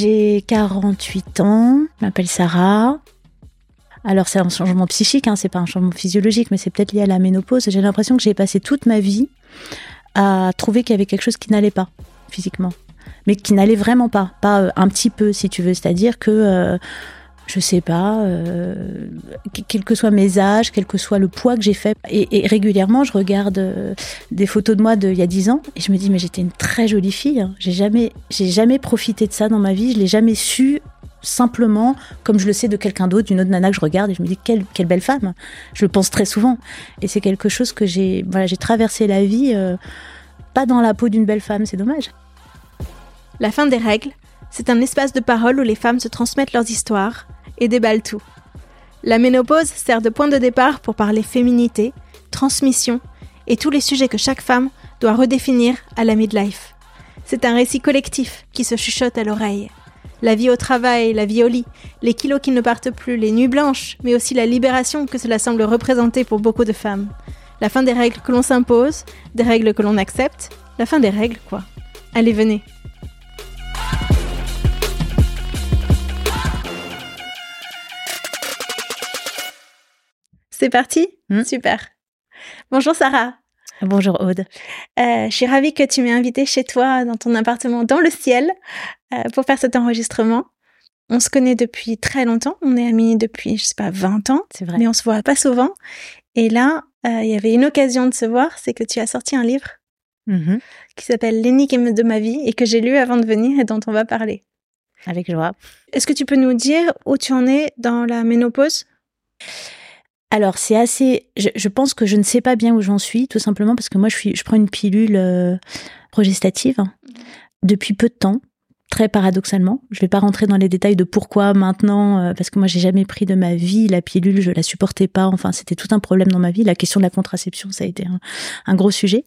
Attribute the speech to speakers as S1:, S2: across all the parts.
S1: J'ai 48 ans, je m'appelle Sarah. Alors c'est un changement psychique, hein, c'est pas un changement physiologique, mais c'est peut-être lié à la ménopause. J'ai l'impression que j'ai passé toute ma vie à trouver qu'il y avait quelque chose qui n'allait pas physiquement, mais qui n'allait vraiment pas, pas euh, un petit peu si tu veux. C'est-à-dire que euh, je sais pas, euh, quel que soit mes âges, quel que soit le poids que j'ai fait. Et, régulièrement, je regarde euh, des photos de moi d'il y a 10 ans et je me dis, mais j'étais une très jolie fille. Hein. J'ai jamais, jamais profité de ça dans ma vie. Je l'ai jamais su simplement comme je le sais de quelqu'un d'autre, d'une autre nana que je regarde et je me dis quelle, belle femme. Je le pense très souvent. Et c'est quelque chose que j'ai, voilà, traversé la vie euh, pas dans la peau d'une belle femme. C'est dommage.
S2: La fin des règles, c'est un espace de parole où les femmes se transmettent leurs histoires et déballe tout. La ménopause sert de point de départ pour parler féminité, transmission et tous les sujets que chaque femme doit redéfinir à la midlife. C'est un récit collectif qui se chuchote à l'oreille. La vie au travail, la vie au lit, les kilos qui ne partent plus, les nuits blanches, mais aussi la libération que cela semble représenter pour beaucoup de femmes. La fin des règles que l'on s'impose, des règles que l'on accepte, la fin des règles quoi. Allez, venez. C'est parti hmm. Super. Bonjour Sarah.
S1: Bonjour Aude.
S2: Euh, je suis ravie que tu m'aies invitée chez toi, dans ton appartement, dans le ciel, euh, pour faire cet enregistrement. On se connaît depuis très longtemps. On est amis depuis, je sais pas, 20 ans.
S1: C'est vrai.
S2: Mais on se voit pas souvent. Et là, euh, il y avait une occasion de se voir, c'est que tu as sorti un livre mm-hmm. qui s'appelle L'énigme de ma vie et que j'ai lu avant de venir et dont on va parler.
S1: Avec joie.
S2: Est-ce que tu peux nous dire où tu en es dans la ménopause?
S1: Alors c'est assez. Je, pense que je ne sais pas bien où j'en suis, tout simplement parce que moi je suis, je prends une pilule euh, progestative mmh. depuis peu de temps très paradoxalement. Je vais pas rentrer dans les détails de pourquoi maintenant, euh, parce que moi j'ai jamais pris de ma vie la pilule, je la supportais pas. Enfin, c'était tout un problème dans ma vie. La question de la contraception, ça a été un, gros sujet.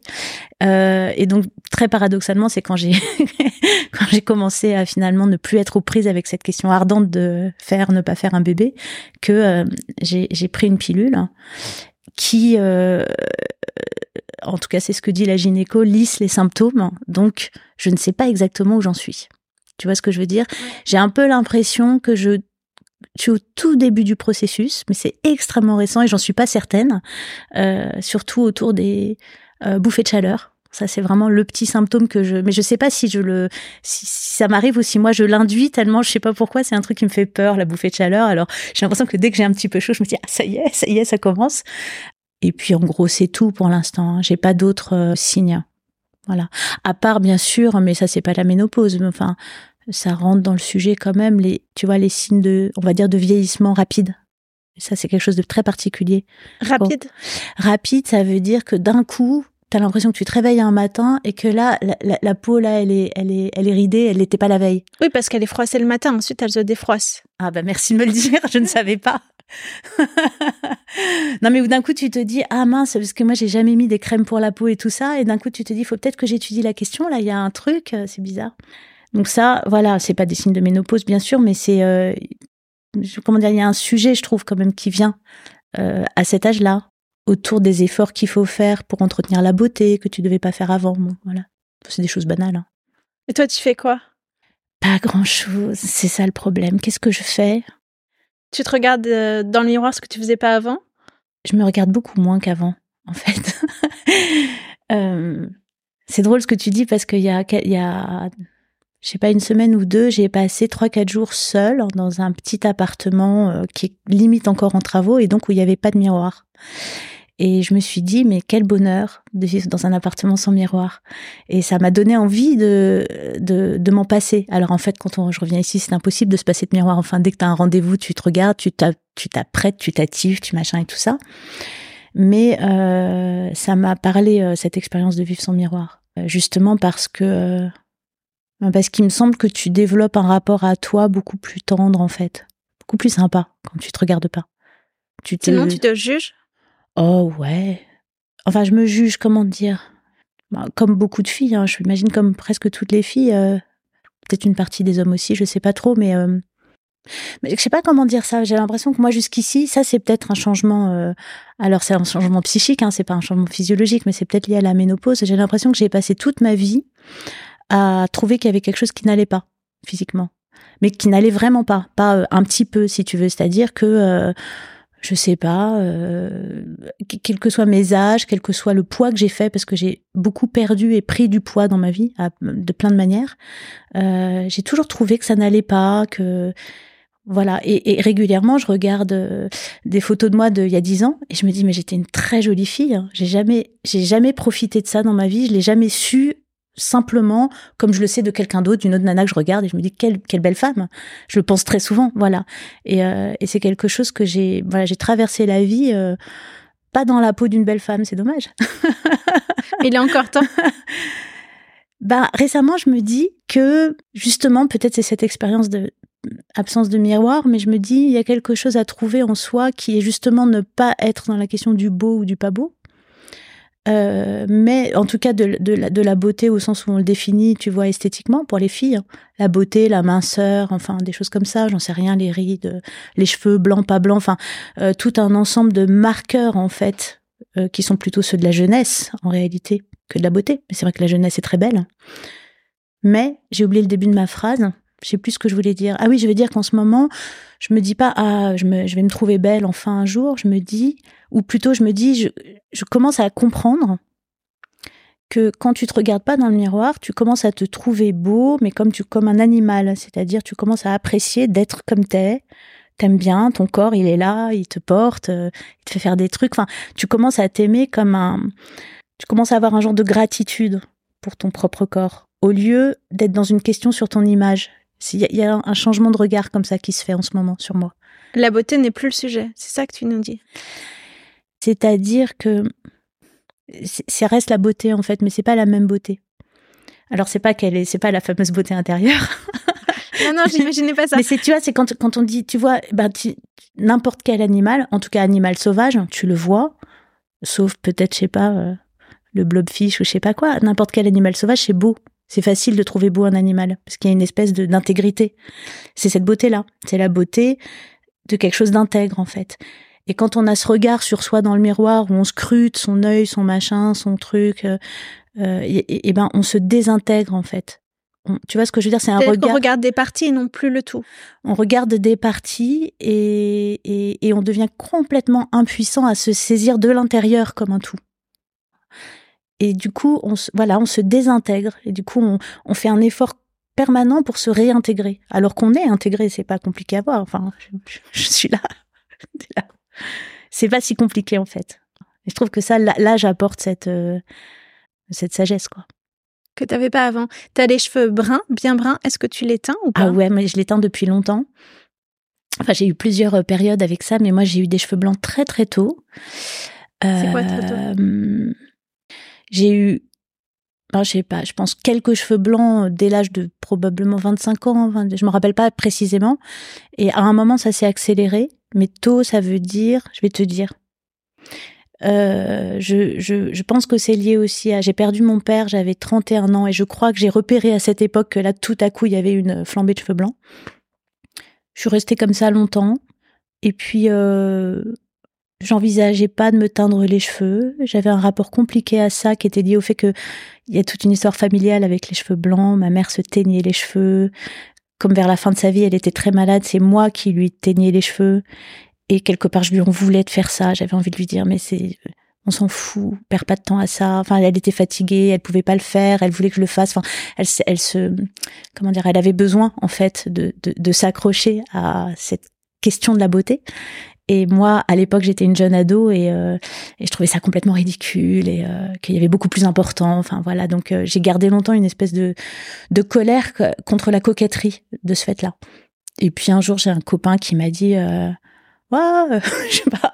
S1: Euh, et donc très paradoxalement, c'est quand j'ai quand j'ai commencé à finalement ne plus être aux prises avec cette question ardente de faire, ne pas faire un bébé, que euh, j'ai pris une pilule qui euh, en tout cas c'est ce que dit la gynéco, lisse les symptômes. Donc, je ne sais pas exactement où j'en suis. Tu vois ce que je veux dire? J'ai un peu l'impression que je suis au tout début du processus, mais c'est extrêmement récent et j'en suis pas certaine, euh, surtout autour des euh, bouffées de chaleur. Ça, c'est vraiment le petit symptôme que je. Mais je sais pas si je le, si, ça m'arrive ou si moi je l'induis tellement, je sais pas pourquoi. C'est un truc qui me fait peur, la bouffée de chaleur. Alors, j'ai l'impression que dès que j'ai un petit peu chaud, je me dis ah ça y est, ça y est, ça commence. Et puis en gros, c'est tout pour l'instant. Hein. J'ai pas d'autres euh, signes. Voilà. À part, bien sûr, mais ça, c'est pas la ménopause. Mais enfin, ça rentre dans le sujet quand même, les, tu vois, les signes de, on va dire, de vieillissement rapide. Ça, c'est quelque chose de très particulier.
S2: Rapide?
S1: rapide, ça veut dire que d'un coup, tu as l'impression que tu te réveilles un matin et que là, la, peau, là, elle est, elle est, elle est ridée, elle n'était pas la veille.
S2: Oui, parce qu'elle est froissée le matin, ensuite elle se défroisse.
S1: Ah bah merci de me le dire, je ne savais pas. non mais d'un coup tu te dis ah mince parce que moi j'ai jamais mis des crèmes pour la peau et tout ça et d'un coup tu te dis faut peut-être que j'étudie la question là il y a un truc euh, c'est bizarre donc ça voilà c'est pas des signes de ménopause bien sûr mais c'est euh, comment dire il y a un sujet je trouve quand même qui vient euh, à cet âge-là autour des efforts qu'il faut faire pour entretenir la beauté que tu devais pas faire avant. Bon voilà. C'est des choses banales hein.
S2: et toi tu fais quoi?
S1: Pas grand chose c'est ça le problème. Qu'est-ce que je fais?
S2: Tu te regardes euh, dans le miroir ce que tu faisais pas avant?
S1: Je me regarde beaucoup moins qu'avant, en fait. Euh, c'est drôle ce que tu dis parce qu'il y a, il je sais pas, une semaine ou deux, j'ai passé trois, quatre jours seule dans un petit appartement euh, qui est limite encore en travaux et donc où il n'y avait pas de miroir. Et je me suis dit, mais quel bonheur de vivre dans un appartement sans miroir. Et ça m'a donné envie de, de, m'en passer. Alors en fait, quand on, je reviens ici, c'est impossible de se passer de miroir. Enfin, dès que tu as un rendez-vous, tu te regardes, tu t'apprêtes, tu t'actives, tu machin et tout ça. Mais euh, ça m'a parlé, euh, cette expérience de vivre sans miroir. Euh, justement parce que... Parce qu'il me semble que tu développes un rapport à toi beaucoup plus tendre, en fait. Beaucoup plus sympa quand tu te regardes pas.
S2: Tu. Sinon, tu te juges?
S1: Oh ouais. Enfin, je me juge, comment dire? Bah, Comme beaucoup de filles, hein, je m'imagine comme presque toutes les filles, euh, peut-être une partie des hommes aussi, je sais pas trop, mais euh, Mais je sais pas comment dire ça. J'ai l'impression que moi jusqu'ici, ça c'est peut-être un changement. Euh, alors c'est un changement psychique, hein, c'est pas un changement physiologique, mais c'est peut-être lié à la ménopause. J'ai l'impression que j'ai passé toute ma vie à trouver qu'il y avait quelque chose qui n'allait pas physiquement, mais qui n'allait vraiment pas, pas un petit peu si tu veux. C'est-à-dire que je sais pas, euh, quel que soit mes âges, quel que soit le poids que j'ai fait, parce que j'ai beaucoup perdu et pris du poids dans ma vie de plein de manières. Euh, j'ai toujours trouvé que ça n'allait pas, que voilà, et, régulièrement, je regarde euh, des photos de moi d'il y a dix ans et je me dis mais j'étais une très jolie fille. Hein. J'ai jamais, j'ai jamais profité de ça dans ma vie. Je l'ai jamais su simplement comme je le sais de quelqu'un d'autre, d'une autre nana que je regarde et je me dis quelle quelle belle femme. Je le pense très souvent, voilà. Et, euh, et c'est quelque chose que j'ai, voilà, j'ai traversé la vie. Euh, pas dans la peau d'une belle femme, c'est dommage.
S2: Il est encore temps.
S1: bah récemment, je me dis que justement, peut-être c'est cette expérience de absence de miroir, mais je me dis, il y a quelque chose à trouver en soi qui est justement ne pas être dans la question du beau ou du pas beau. Euh, mais en tout cas de, la, beauté au sens où on le définit, tu vois, esthétiquement pour les filles. Hein. La beauté, la minceur, enfin des choses comme ça, j'en sais rien, les rides, les cheveux blancs, pas blancs, enfin euh, tout un ensemble de marqueurs en fait euh, qui sont plutôt ceux de la jeunesse en réalité que de la beauté. Mais c'est vrai que la jeunesse est très belle. Mais j'ai oublié le début de ma phrase. Je sais plus ce que je voulais dire. Ah oui, je veux dire qu'en ce moment, je me dis pas ah je, vais me trouver belle enfin un jour. Je me dis ou plutôt je me dis je, je commence à comprendre que quand tu te regardes pas dans le miroir, tu commences à te trouver beau, mais comme tu comme un animal, c'est-à-dire tu commences à apprécier d'être comme t'es. T'aimes bien, ton corps il est là, il te porte, euh, il te fait faire des trucs. Enfin, tu commences à t'aimer comme un, tu commences à avoir un genre de gratitude pour ton propre corps, au lieu d'être dans une question sur ton image. Il y, a un changement de regard comme ça qui se fait en ce moment sur moi.
S2: La beauté n'est plus le sujet, c'est ça que tu nous dis.
S1: C'est-à-dire que ça reste la beauté en fait, mais c'est pas la même beauté. Alors c'est pas qu'elle est, c'est pas la fameuse beauté intérieure.
S2: non non, j'imaginais pas ça.
S1: Mais c'est tu vois, c'est quand quand on dit, tu vois, ben n'importe quel animal, en tout cas animal sauvage, tu le vois, sauf peut-être je sais pas euh, le blobfish ou je sais pas quoi. N'importe quel animal sauvage, c'est beau. C'est facile de trouver beau un animal parce qu'il y a une espèce d'intégrité. C'est cette beauté-là. C'est la beauté de quelque chose d'intègre en fait. Et quand on a ce regard sur soi dans le miroir où on scrute son œil, son machin, son truc, euh, euh et, ben on se désintègre en fait. tu vois ce que je veux dire? C'est un regard.
S2: On regarde des parties et non plus le tout.
S1: On regarde des parties et, et, et on devient complètement impuissant à se saisir de l'intérieur comme un tout. Et du coup, on se, voilà, on se désintègre. Et du coup, on, on fait un effort permanent pour se réintégrer. Alors qu'on est intégré, c'est pas compliqué à voir. Enfin, je, suis là. là. C'est pas si compliqué en fait. Et je trouve que ça, là, j'apporte cette, euh, cette sagesse, quoi.
S2: Que t'avais pas avant. T'as les cheveux bruns, bien bruns. Est-ce que tu les teins ou pas?
S1: Ah ouais, mais je les teins depuis longtemps. Enfin, j'ai eu plusieurs euh, périodes avec ça, mais moi, j'ai eu des cheveux blancs très très tôt.
S2: C'est quoi très tôt? Euh,
S1: j'ai eu, ben, je sais pas, je pense quelques cheveux blancs dès l'âge de probablement 25 ans, je me rappelle pas précisément. Et à un moment, ça s'est accéléré. Mais tôt, ça veut dire, je vais te dire, euh, je, je, je, pense que c'est lié aussi à. J'ai perdu mon père, j'avais 31 ans, et je crois que j'ai repéré à cette époque que là, tout à coup, il y avait une flambée de cheveux blancs. Je suis restée comme ça longtemps. Et puis, euh, J'envisageais pas de me teindre les cheveux. J'avais un rapport compliqué à ça qui était lié au fait que il y a toute une histoire familiale avec les cheveux blancs. Ma mère se teignait les cheveux. Comme vers la fin de sa vie, elle était très malade. C'est moi qui lui teignais les cheveux. Et quelque part, je lui en voulais de faire ça. J'avais envie de lui dire, mais c'est, on s'en fout, perd pas de temps à ça. Enfin, elle était fatiguée, elle pouvait pas le faire, elle voulait que je le fasse. Enfin, elle, elle se, comment dire, elle avait besoin en fait de, de, de s'accrocher à cette question de la beauté. Et moi, à l'époque, j'étais une jeune ado et, euh, et, je trouvais ça complètement ridicule et euh, qu'il y avait beaucoup plus important. Enfin voilà, donc euh, j'ai gardé longtemps une espèce de, de colère contre la coquetterie de ce fait-là. Et puis un jour, j'ai un copain qui m'a dit, euh, ouais, je sais pas,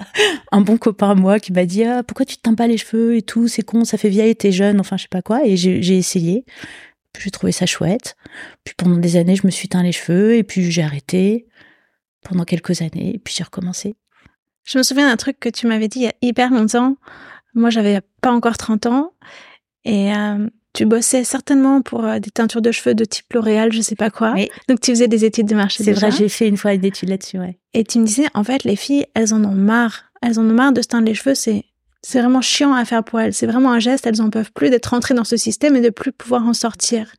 S1: un bon copain à moi qui m'a dit, ah, pourquoi tu te teins pas les cheveux et tout, c'est con, ça fait vieille, t'es jeune, enfin je sais pas quoi. Et j'ai essayé. Puis j'ai trouvé ça chouette. Puis pendant des années, je me suis teint les cheveux et puis j'ai arrêté pendant quelques années, et puis j'ai recommencé.
S2: Je me souviens d'un truc que tu m'avais dit il y a hyper longtemps. Moi, j'avais pas encore 30 ans. Et euh, tu bossais certainement pour euh, des teintures de cheveux de type L'Oréal, je sais pas quoi.
S1: Oui.
S2: Donc tu faisais des études de marché.
S1: C'est vrai, j'ai fait une fois une étude là-dessus, ouais.
S2: Et tu me disais, en fait, les filles, elles en ont marre. Elles en ont marre de se teindre les cheveux. C'est, c'est vraiment chiant à faire pour elles. C'est vraiment un geste. Elles en peuvent plus d'être rentrées dans ce système et de plus pouvoir en sortir.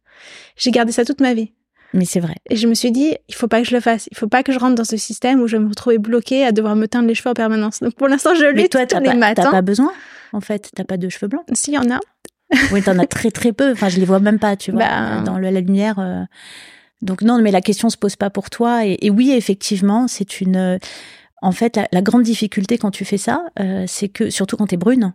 S2: J'ai gardé ça toute ma vie.
S1: Mais c'est vrai.
S2: Et je me suis dit, il faut pas que je le fasse. Il faut pas que je rentre dans ce système où je vais me retrouver bloquée à devoir me teindre les cheveux en permanence. Donc pour l'instant, je
S1: Mais
S2: lutte
S1: toi,
S2: tous
S1: t'as
S2: les
S1: pas, t'as
S2: matins.
S1: pas besoin, en fait. T'as pas de cheveux blancs.
S2: S'il y en a.
S1: Oui, t'en as très très peu. Enfin, je les vois même pas, tu vois,
S2: Ben.
S1: dans le- la lumière. euh. Donc non, mais la question se pose pas pour toi. Et, et oui, effectivement, c'est une. euh, En fait, la, la grande difficulté quand tu fais ça, euh, c'est que surtout quand t'es brune,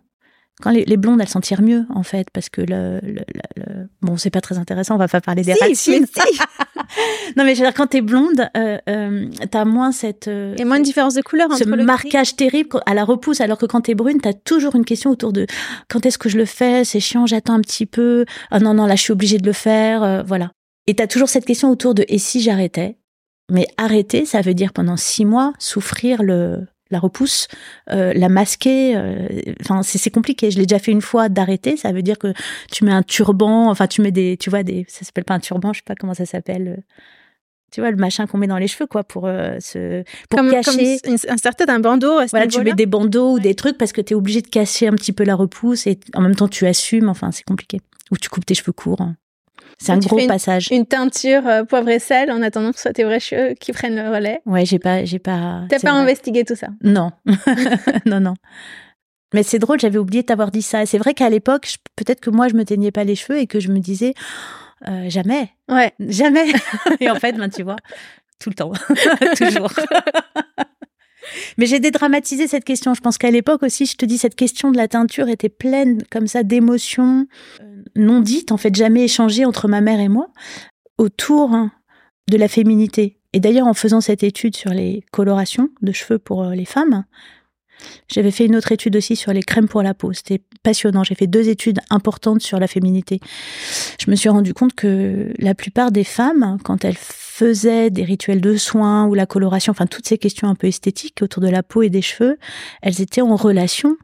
S1: quand les, les blondes, elles s'en tirent mieux, en fait, parce que le, le, le- bon, c'est pas très intéressant. On va pas parler des
S2: Si,
S1: racines.
S2: si.
S1: non, mais je veux dire, quand t'es blonde, euh, euh, t'as moins cette. euh,
S2: a moins de différence de couleur entre
S1: ce
S2: le gris-
S1: marquage terrible à la repousse, alors que quand t'es brune, t'as toujours une question autour de quand est-ce que je le fais, c'est chiant, j'attends un petit peu, ah non, non, là je suis obligée de le faire, euh, voilà. Et t'as toujours cette question autour de et si j'arrêtais Mais arrêter, ça veut dire pendant six mois souffrir le la repousse, euh, la masquer, euh, enfin c'est c'est compliqué. Je l'ai déjà fait une fois d'arrêter, ça veut dire que tu mets un turban, enfin tu mets des, tu vois des, ça s'appelle pas un turban, je sais pas comment ça s'appelle. euh, Tu vois le machin qu'on met dans les cheveux quoi pour euh, se pour
S2: comme,
S1: cacher.
S2: comme une- inserté d'un bandeau à ce
S1: Voilà, tu mets des bandeaux ou des trucs parce que tu es obligé de cacher un petit peu la repousse et en même temps tu assumes, enfin c'est compliqué. Ou tu coupes tes cheveux courts. hein. C'est un gros
S2: une-
S1: passage.
S2: Une teinture euh, poivre et sel en attendant que ce soit tes vrais cheveux qui prennent le relais.
S1: Ouais, j'ai pas j'ai pas
S2: T'as pas
S1: vrai.
S2: investigué tout ça?
S1: Non. non non. Mais c'est drôle, j'avais oublié de t'avoir dit ça. C'est vrai qu'à l'époque, je- peut-être que moi je me teignais pas les cheveux et que je me disais euh, jamais,
S2: Ouais.
S1: jamais. et en fait, ben tu vois, tout le temps, toujours. Mais j'ai dédramatisé cette question. Je pense qu'à l'époque aussi, je te dis, cette question de la teinture était pleine comme ça d'émotions euh, non dites, en fait jamais échangées entre ma mère et moi, autour hein, de la féminité. Et d'ailleurs, en faisant cette étude sur les colorations de cheveux pour euh, les femmes, j'avais fait une autre étude aussi sur les crèmes pour la peau. C'était passionnant. J'ai fait deux études importantes sur la féminité. Je me suis rendu compte que la plupart des femmes, quand elles faisaient des rituels de soins ou la coloration, enfin toutes ces questions un peu esthétiques autour de la peau et des cheveux, elles étaient en relation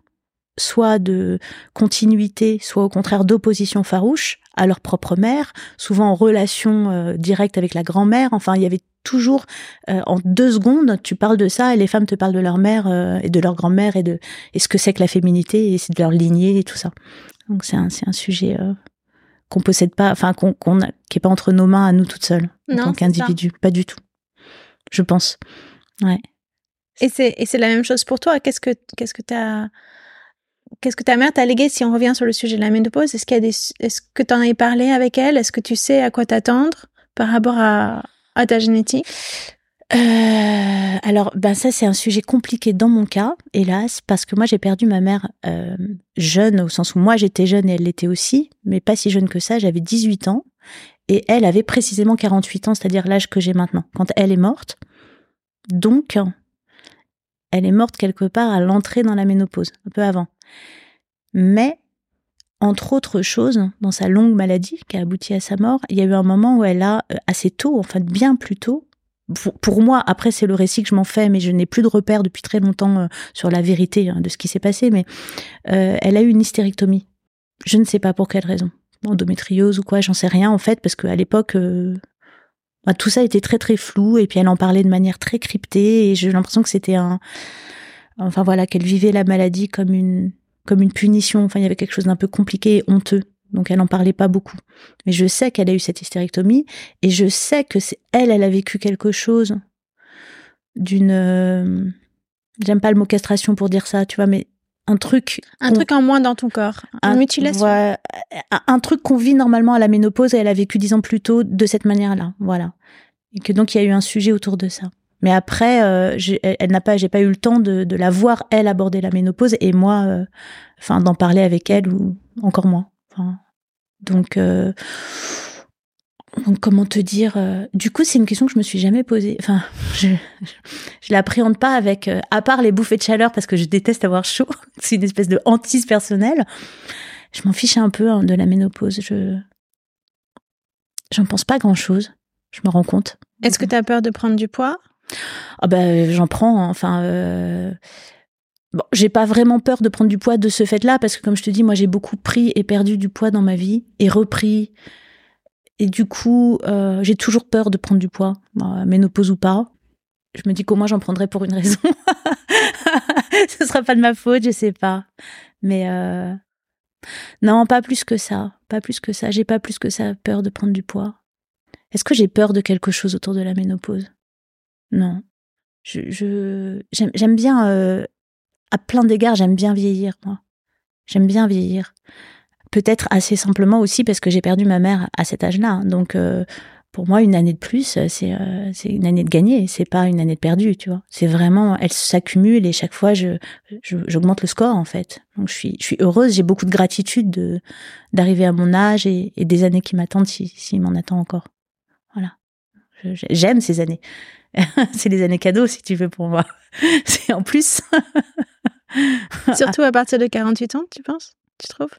S1: soit de continuité, soit au contraire d'opposition farouche à leur propre mère, souvent en relation euh, directe avec la grand-mère. Enfin, il y avait toujours, euh, en deux secondes, tu parles de ça et les femmes te parlent de leur mère euh, et de leur grand-mère et de et ce que c'est que la féminité et de leur lignée et tout ça. Donc c'est un, un sujet qu'on possède pas, enfin qu'on qu'on qui est pas entre nos mains à nous toutes seules en
S2: Non,
S1: tant qu'individu, pas du tout. Je pense. Ouais.
S2: Et c'est et c'est la même chose pour toi. Qu'est-ce que qu'est-ce que t'as qu'est-ce que ta mère t'a légué si on revient sur le sujet de la ménopause? Est-ce qu'il y a des est-ce que t'en avais parlé avec elle? Est-ce que tu sais à quoi t'attendre par rapport à à ta génétique?
S1: Euh, alors, ben ça c'est un sujet compliqué dans mon cas, hélas, parce que moi j'ai perdu ma mère euh, jeune, au sens où moi j'étais jeune et elle l'était aussi, mais pas si jeune que ça, j'avais 18 ans, et elle avait précisément 48 ans, c'est-à-dire l'âge que j'ai maintenant, quand elle est morte. Donc, elle est morte quelque part à l'entrée dans la ménopause, un peu avant. Mais, entre autres choses, dans sa longue maladie qui a abouti à sa mort, il y a eu un moment où elle a, euh, assez tôt, en fait bien plus tôt, pour, moi, après c'est le récit que je m'en fais, mais je n'ai plus de repères depuis très longtemps euh, sur la vérité hein, de ce qui s'est passé, mais euh, elle a eu une hystérectomie. Je ne sais pas pour quelle raison. Endométriose ou quoi, j'en sais rien en fait, parce qu'à l'époque, euh, bah, tout ça était très très flou, et puis elle en parlait de manière très cryptée, et j'ai l'impression que c'était un... Enfin voilà, qu'elle vivait la maladie comme une, comme une punition, enfin il y avait quelque chose d'un peu compliqué et honteux. Donc elle n'en parlait pas beaucoup. Mais je sais qu'elle a eu cette hystérectomie et je sais que c'est elle, elle a vécu quelque chose d'une. euh, J'aime pas le mot castration pour dire ça, tu vois, mais un truc.
S2: Un truc en moins dans ton corps. Une mutilation.
S1: un- un truc qu'on vit normalement à la ménopause et elle a vécu dix ans plus tôt de cette manière-là, voilà. Et que donc il y a eu un sujet autour de ça. Mais après, euh, j'ai- elle n'a pas, j'ai pas eu le temps de, de la voir elle aborder la ménopause et moi, euh, enfin d'en parler avec elle ou encore moins. Enfin, donc, euh, donc comment te dire euh, Du coup, c'est une question que je me suis jamais posée. Enfin, je, je l'appréhende pas avec, euh, à part les bouffées de chaleur parce que je déteste avoir chaud. c'est une espèce de hantise personnelle. Je m'en fiche un peu hein, de la ménopause. Je, j'en pense pas grand chose. Je me rends compte.
S2: Est-ce que tu as peur de prendre du poids?
S1: Ah bah j'en prends. hein. Enfin, Bon, j'ai pas vraiment peur de prendre du poids de ce fait-là parce que comme je te dis, moi j'ai beaucoup pris et perdu du poids dans ma vie et repris. Et du coup, euh, j'ai toujours peur de prendre du poids, ménopause ou pas. Je me dis qu'au moins j'en prendrai pour une raison. Ce sera pas de ma faute, je sais pas. Mais euh... non, pas plus que ça, pas plus que ça. J'ai pas plus que ça peur de prendre du poids. Est-ce que j'ai peur de quelque chose autour de la ménopause? Non. J'aime bien euh, à plein d'égards, j'aime bien vieillir, moi. J'aime bien vieillir. Peut-être assez simplement aussi parce que j'ai perdu ma mère à cet âge-là. Donc, euh, pour moi, une année de plus, c'est euh, c'est une année de gagner. C'est pas une année de perdue, tu vois. C'est vraiment, elle s'accumule et chaque fois, je j'augmente le score en fait. Donc, je suis je suis heureuse. J'ai beaucoup de gratitude de d'arriver à mon âge et, et des années qui m'attendent s'il si, m'en attend encore. J'aime ces années. c'est les années cadeaux, si tu veux, pour moi. c'est en plus.
S2: Surtout à partir de 48 ans, tu penses? Tu trouves?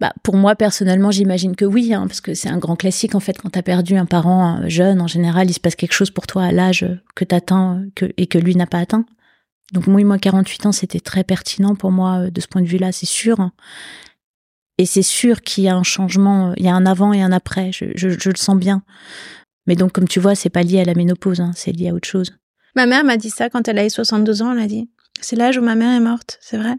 S1: Bah, pour moi, personnellement, j'imagine que oui, hein, parce que c'est un grand classique, en fait, quand tu as perdu un parent euh, jeune, en général, il se passe quelque chose pour toi à l'âge que tu atteins que, et que lui n'a pas atteint. Donc, oui, moi, 48 ans, c'était très pertinent pour moi euh, de ce point de vue-là, c'est sûr. Et c'est sûr qu'il y a un changement, il y a un avant et un après, je, je, le sens bien. Mais donc, comme tu vois, c'est pas lié à la ménopause, hein, c'est lié à autre chose.
S2: Ma mère m'a dit ça quand elle a eu 62 ans, elle a dit. C'est l'âge où ma mère est morte, c'est vrai.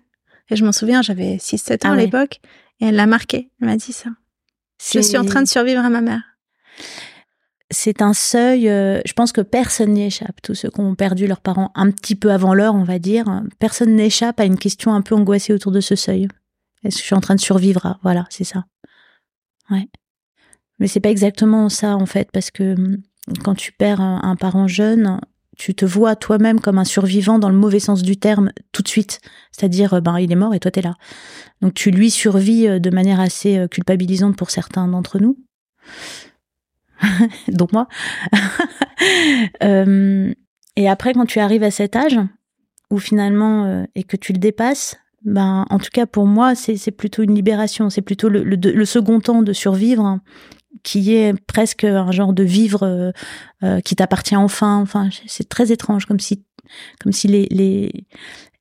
S2: Et je m'en souviens, j'avais 6-7 ans ah à l'époque, et elle l'a marqué, elle m'a dit ça. Je suis en train de survivre à ma mère.
S1: C'est un seuil, euh, je pense que personne n'y échappe, tous ceux qui ont perdu leurs parents un petit peu avant l'heure, on va dire. Personne n'échappe à une question un peu angoissée autour de ce seuil. Est-ce que je suis en train de survivre Voilà, c'est ça. Ouais. Mais c'est pas exactement ça, en fait, parce que hum, quand tu perds un parent jeune, tu te vois toi-même comme un survivant dans le mauvais sens du terme tout de suite. C'est-à-dire, euh, ben, il est mort et toi, t'es là. Donc, tu lui survis euh, de manière assez euh, culpabilisante pour certains d'entre nous. Donc moi. et après, quand tu arrives à cet âge, où finalement, et que tu le dépasses, ben, en tout cas pour moi, c'est plutôt une libération. C'est plutôt le, le, second temps de survivre qui est presque un genre de vivre euh, euh, qui t'appartient enfin. Enfin, c'est très étrange, comme si, comme si les, les,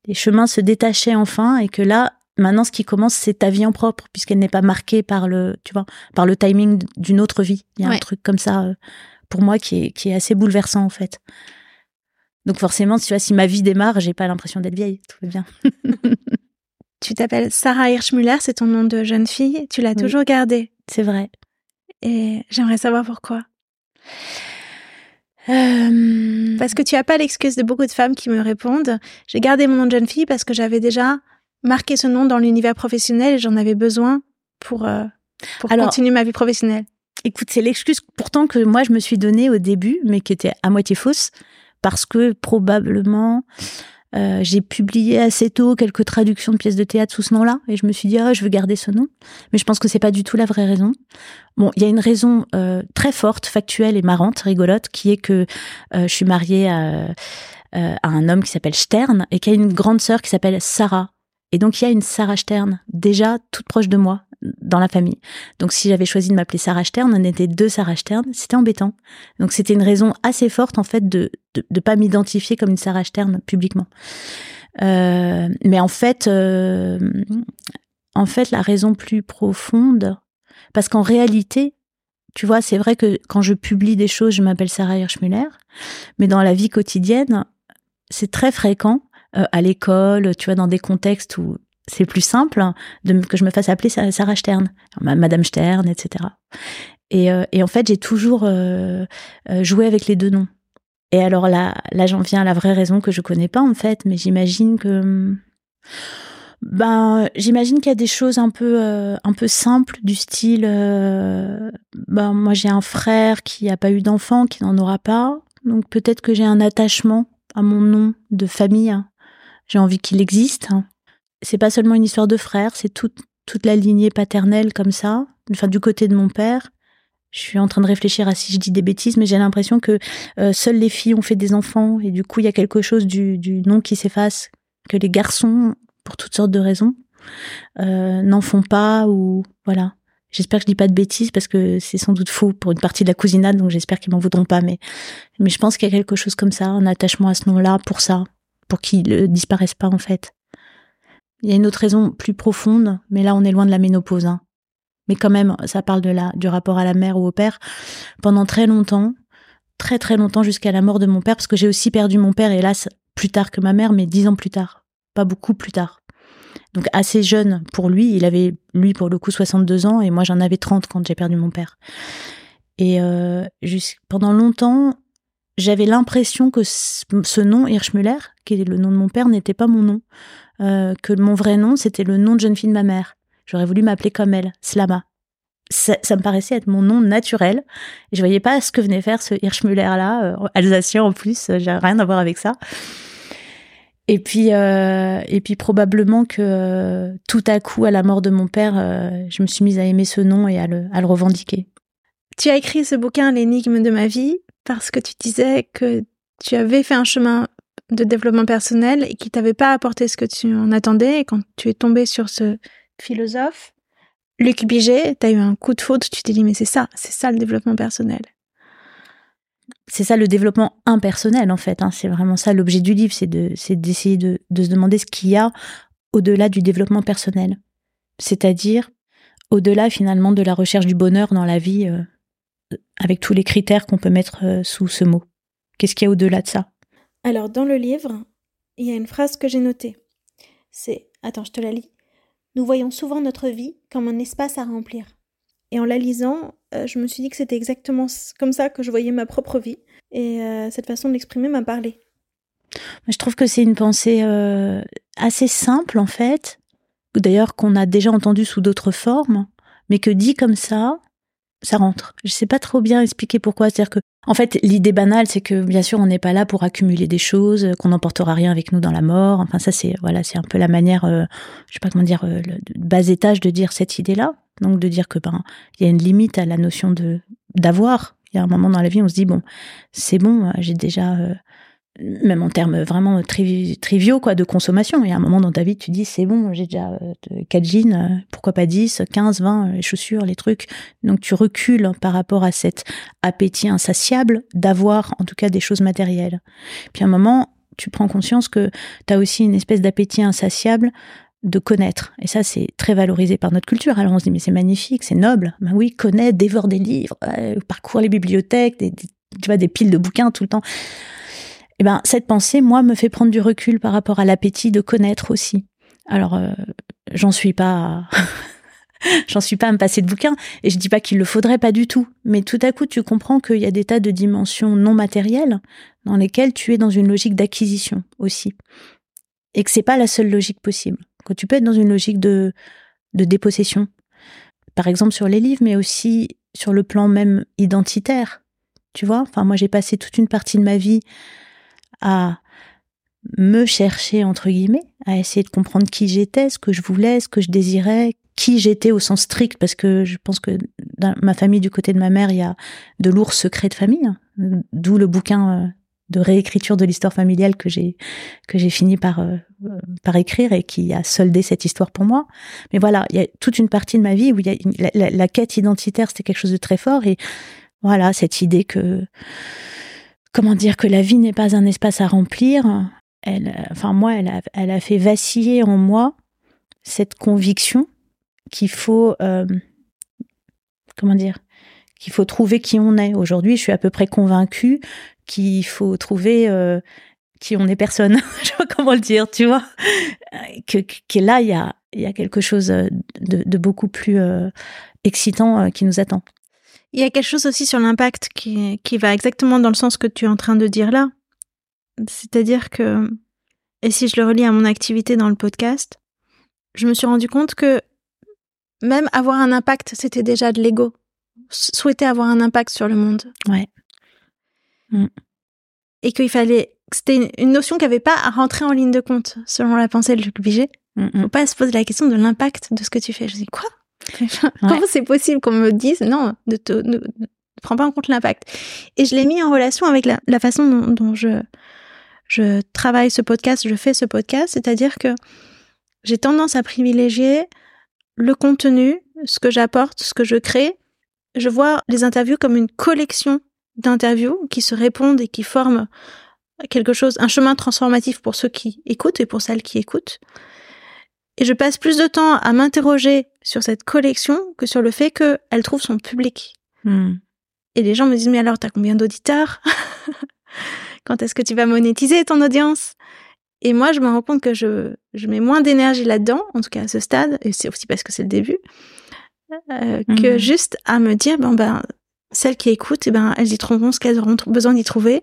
S1: les chemins se détachaient enfin et que là, maintenant, ce qui commence, c'est ta vie en propre, puisqu'elle n'est pas marquée par le, tu vois, par le timing d'une autre vie. Il y a un truc comme ça, euh, pour moi, qui est, qui est assez bouleversant, en fait. Donc forcément, tu vois, si ma vie démarre, j'ai pas l'impression d'être vieille. Tout va bien.
S2: tu t'appelles Sarah Hirschmuller, c'est ton nom de jeune fille. Tu l'as toujours gardé.
S1: C'est vrai.
S2: Et j'aimerais savoir pourquoi. Euh, parce que tu as pas l'excuse de beaucoup de femmes qui me répondent. J'ai gardé mon nom de jeune fille parce que j'avais déjà marqué ce nom dans l'univers professionnel et j'en avais besoin pour, euh, pour continuer ma vie professionnelle.
S1: Écoute, c'est l'excuse pourtant que moi je me suis donnée au début, mais qui était à moitié fausse, parce que probablement euh, j'ai publié assez tôt quelques traductions de pièces de théâtre sous ce nom-là, et je me suis dit ah je veux garder ce nom, mais je pense que c'est pas du tout la vraie raison. Bon, il y a une raison euh, très forte, factuelle et marrante, rigolote, qui est que euh, je suis mariée à, à un homme qui s'appelle Stern et qui a une grande sœur qui s'appelle Sarah. Et donc il y a une Sarah Stern déjà toute proche de moi dans la famille. Donc si j'avais choisi de m'appeler Sarah Stern, on était deux Sarah Stern, c'était embêtant. Donc c'était une raison assez forte en fait de de, pas m'identifier comme une Sarah Stern publiquement. Euh, mais en fait, euh, en fait, la raison plus profonde, parce qu'en réalité, tu vois, c'est vrai que quand je publie des choses, je m'appelle Sarah Hirschmuller, mais dans la vie quotidienne, c'est très fréquent euh, à l'école, tu vois, dans des contextes où c'est plus simple que je me fasse appeler Sarah Stern, Madame Stern, etc. Et, euh, et en fait, j'ai toujours euh, euh, joué avec les deux noms. Et alors là, là, j'en viens à la vraie raison que je connais pas en fait, mais j'imagine que, ben, j'imagine qu'il y a des choses un peu, un peu simples du style, ben, moi j'ai un frère qui a pas eu d'enfant, qui n'en aura pas, donc peut-être que j'ai un attachement à mon nom de famille. J'ai envie qu'il existe c'est pas seulement une histoire de frère, c'est toute, toute la lignée paternelle comme ça, enfin du côté de mon père. Je suis en train de réfléchir à si je dis des bêtises, mais j'ai l'impression que euh, seules les filles ont fait des enfants et du coup il y a quelque chose du, du nom qui s'efface, que les garçons, pour toutes sortes de raisons, euh, n'en font pas ou voilà. J'espère que je dis pas de bêtises parce que c'est sans doute faux pour une partie de la cousinade, donc j'espère qu'ils m'en voudront pas. Mais, mais je pense qu'il y a quelque chose comme ça, un attachement à ce nom-là pour ça, pour qu'il ne disparaisse pas en fait. Il y a une autre raison plus profonde, mais là on est loin de la ménopause. Hein. Mais quand même, ça parle de la, du rapport à la mère ou au père. Pendant très longtemps, très très longtemps jusqu'à la mort de mon père, parce que j'ai aussi perdu mon père, hélas, plus tard que ma mère, mais dix ans plus tard. Pas beaucoup plus tard. Donc assez jeune pour lui, il avait, lui pour le coup, 62 ans, et moi j'en avais 30 quand j'ai perdu mon père. Et euh, pendant longtemps, j'avais l'impression que ce nom Hirschmüller, qui est le nom de mon père, n'était pas mon nom. Euh, que mon vrai nom, c'était le nom de jeune fille de ma mère. J'aurais voulu m'appeler comme elle, Slama. Ça, me paraissait être mon nom naturel. Et je voyais pas ce que venait faire ce Hirschmüller là, euh, alsacien en plus. J'ai rien à voir avec ça. Et puis, euh, et puis probablement que euh, tout à coup, à la mort de mon père, je me suis mise à aimer ce nom et à le, à le revendiquer.
S2: Tu as écrit ce bouquin, L'énigme de ma vie, parce que tu disais que tu avais fait un chemin de développement personnel et qui t'avait pas apporté ce que tu en attendais. Et quand tu es tombé sur ce philosophe, Luc Biget, tu as eu un coup de faute, tu t'es dit, mais c'est ça, c'est ça le développement personnel.
S1: C'est ça le développement impersonnel, en fait. Hein. C'est vraiment ça l'objet du livre, c'est d'essayer de, de, se demander ce qu'il y a au-delà du développement personnel. C'est-à-dire au-delà finalement de la recherche du bonheur dans la vie, euh, avec tous les critères qu'on peut mettre euh, sous ce mot. Qu'est-ce qu'il y a au-delà de ça?
S2: Alors dans le livre, il y a une phrase que j'ai notée. C'est, attends, je te la lis. Nous voyons souvent notre vie comme un espace à remplir. Et en la lisant, euh, je me suis dit que c'était exactement comme ça que je voyais ma propre vie. Et euh, cette façon de l'exprimer m'a parlé.
S1: Je trouve que c'est une pensée euh, assez simple en fait, d'ailleurs qu'on a déjà entendu sous d'autres formes, mais que dit comme ça, ça rentre. Je sais pas trop bien expliquer pourquoi. C'est-à-dire que, en fait, l'idée banale, c'est que bien sûr, on n'est pas là pour accumuler des choses, qu'on n'emportera rien avec nous dans la mort. Enfin, ça, c'est voilà, c'est un peu la manière, euh, je sais pas comment dire, euh, le bas étage de dire cette idée-là. Donc, de dire que ben, il y a une limite à la notion de d'avoir. Il y a un moment dans la vie, on se dit bon, c'est bon, j'ai déjà euh, même en termes vraiment triviaux quoi de consommation il y a un moment dans ta vie tu dis c'est bon j'ai déjà 4 euh, jeans euh, pourquoi pas 10 15 20 les chaussures les trucs donc tu recules par rapport à cet appétit insatiable d'avoir en tout cas des choses matérielles puis à un moment tu prends conscience que tu as aussi une espèce d'appétit insatiable de connaître. Et ça, c'est très valorisé par notre culture. Alors on se dit, mais c'est magnifique, c'est noble. Ben oui, connaître, dévore des livres, euh, parcours les bibliothèques, tu vois, des piles de bouquins tout le temps eh ben, cette pensée, moi, me fait prendre du recul par rapport à l'appétit de connaître aussi. Alors, euh, j'en suis pas, j'en suis pas à me passer de bouquins, et je dis pas qu'il le faudrait pas du tout. Mais tout à coup, tu comprends qu'il y a des tas de dimensions non matérielles dans lesquelles tu es dans une logique d'acquisition aussi, et que c'est pas la seule logique possible. Que tu peux être dans une logique de de dépossession, par exemple sur les livres, mais aussi sur le plan même identitaire. Tu vois, enfin moi j'ai passé toute une partie de ma vie à me chercher, entre guillemets, à essayer de comprendre qui j'étais, ce que je voulais, ce que je désirais, qui j'étais au sens strict, parce que je pense que dans ma famille, du côté de ma mère, il y a de lourds secrets de famille, hein. d'où le bouquin euh, de réécriture de l'histoire familiale que j'ai que j'ai fini par euh, par écrire et qui a soldé cette histoire pour moi. Mais voilà, il y a toute une partie de ma vie où il y a la, la quête identitaire, c'était quelque chose de très fort et voilà cette idée que comment dire que la vie n'est pas un espace à remplir. Elle, enfin moi, elle a, fait vaciller en moi cette conviction qu'il faut, euh, comment dire, qu'il faut trouver qui on est. Aujourd'hui, je suis à peu près convaincue qu'il faut trouver euh, qui on est personne. je comment le dire, tu vois. Que, là, il y a, quelque chose de, de beaucoup plus euh, excitant qui nous attend.
S2: Il y a quelque chose aussi sur l'impact qui, qui va exactement dans le sens que tu es en train de dire là. C'est-à-dire que, et si je le relis à mon activité dans le podcast, je me suis rendu compte que même avoir un impact, c'était déjà de l'ego. Souhaiter avoir un impact sur le monde.
S1: Ouais.
S2: Mm. Et qu'il fallait. C'était une notion qui n'avait pas à rentrer en ligne de compte, selon la pensée de Luc Biget. Mm, mm. Faut pas se poser la question de l'impact de ce que tu fais. Je dis quoi? Comment c'est possible qu'on me dise non, ne, te, ne, prends pas en compte l'impact? Et je l'ai mis en relation avec la, la façon dont, je, je travaille ce podcast, je fais ce podcast, c'est-à-dire que j'ai tendance à privilégier le contenu, ce que j'apporte, ce que je crée. Je vois les interviews comme une collection d'interviews qui se répondent et qui forment quelque chose, un chemin transformatif pour ceux qui écoutent et pour celles qui écoutent. Et je passe plus de temps à m'interroger sur cette collection que sur le fait qu'elle trouve son public.
S1: Hmm.
S2: Et les gens me disent, mais alors, t'as combien d'auditeurs? Quand est-ce que tu vas monétiser ton audience? Et moi, je me rends compte que je, je mets moins d'énergie là-dedans, en tout cas à ce stade, et c'est aussi parce que c'est le début, euh, que
S1: Mhm.
S2: juste à me dire, bon ben, celles qui écoutent, eh ben, elles y trouveront ce qu'elles auront besoin d'y trouver,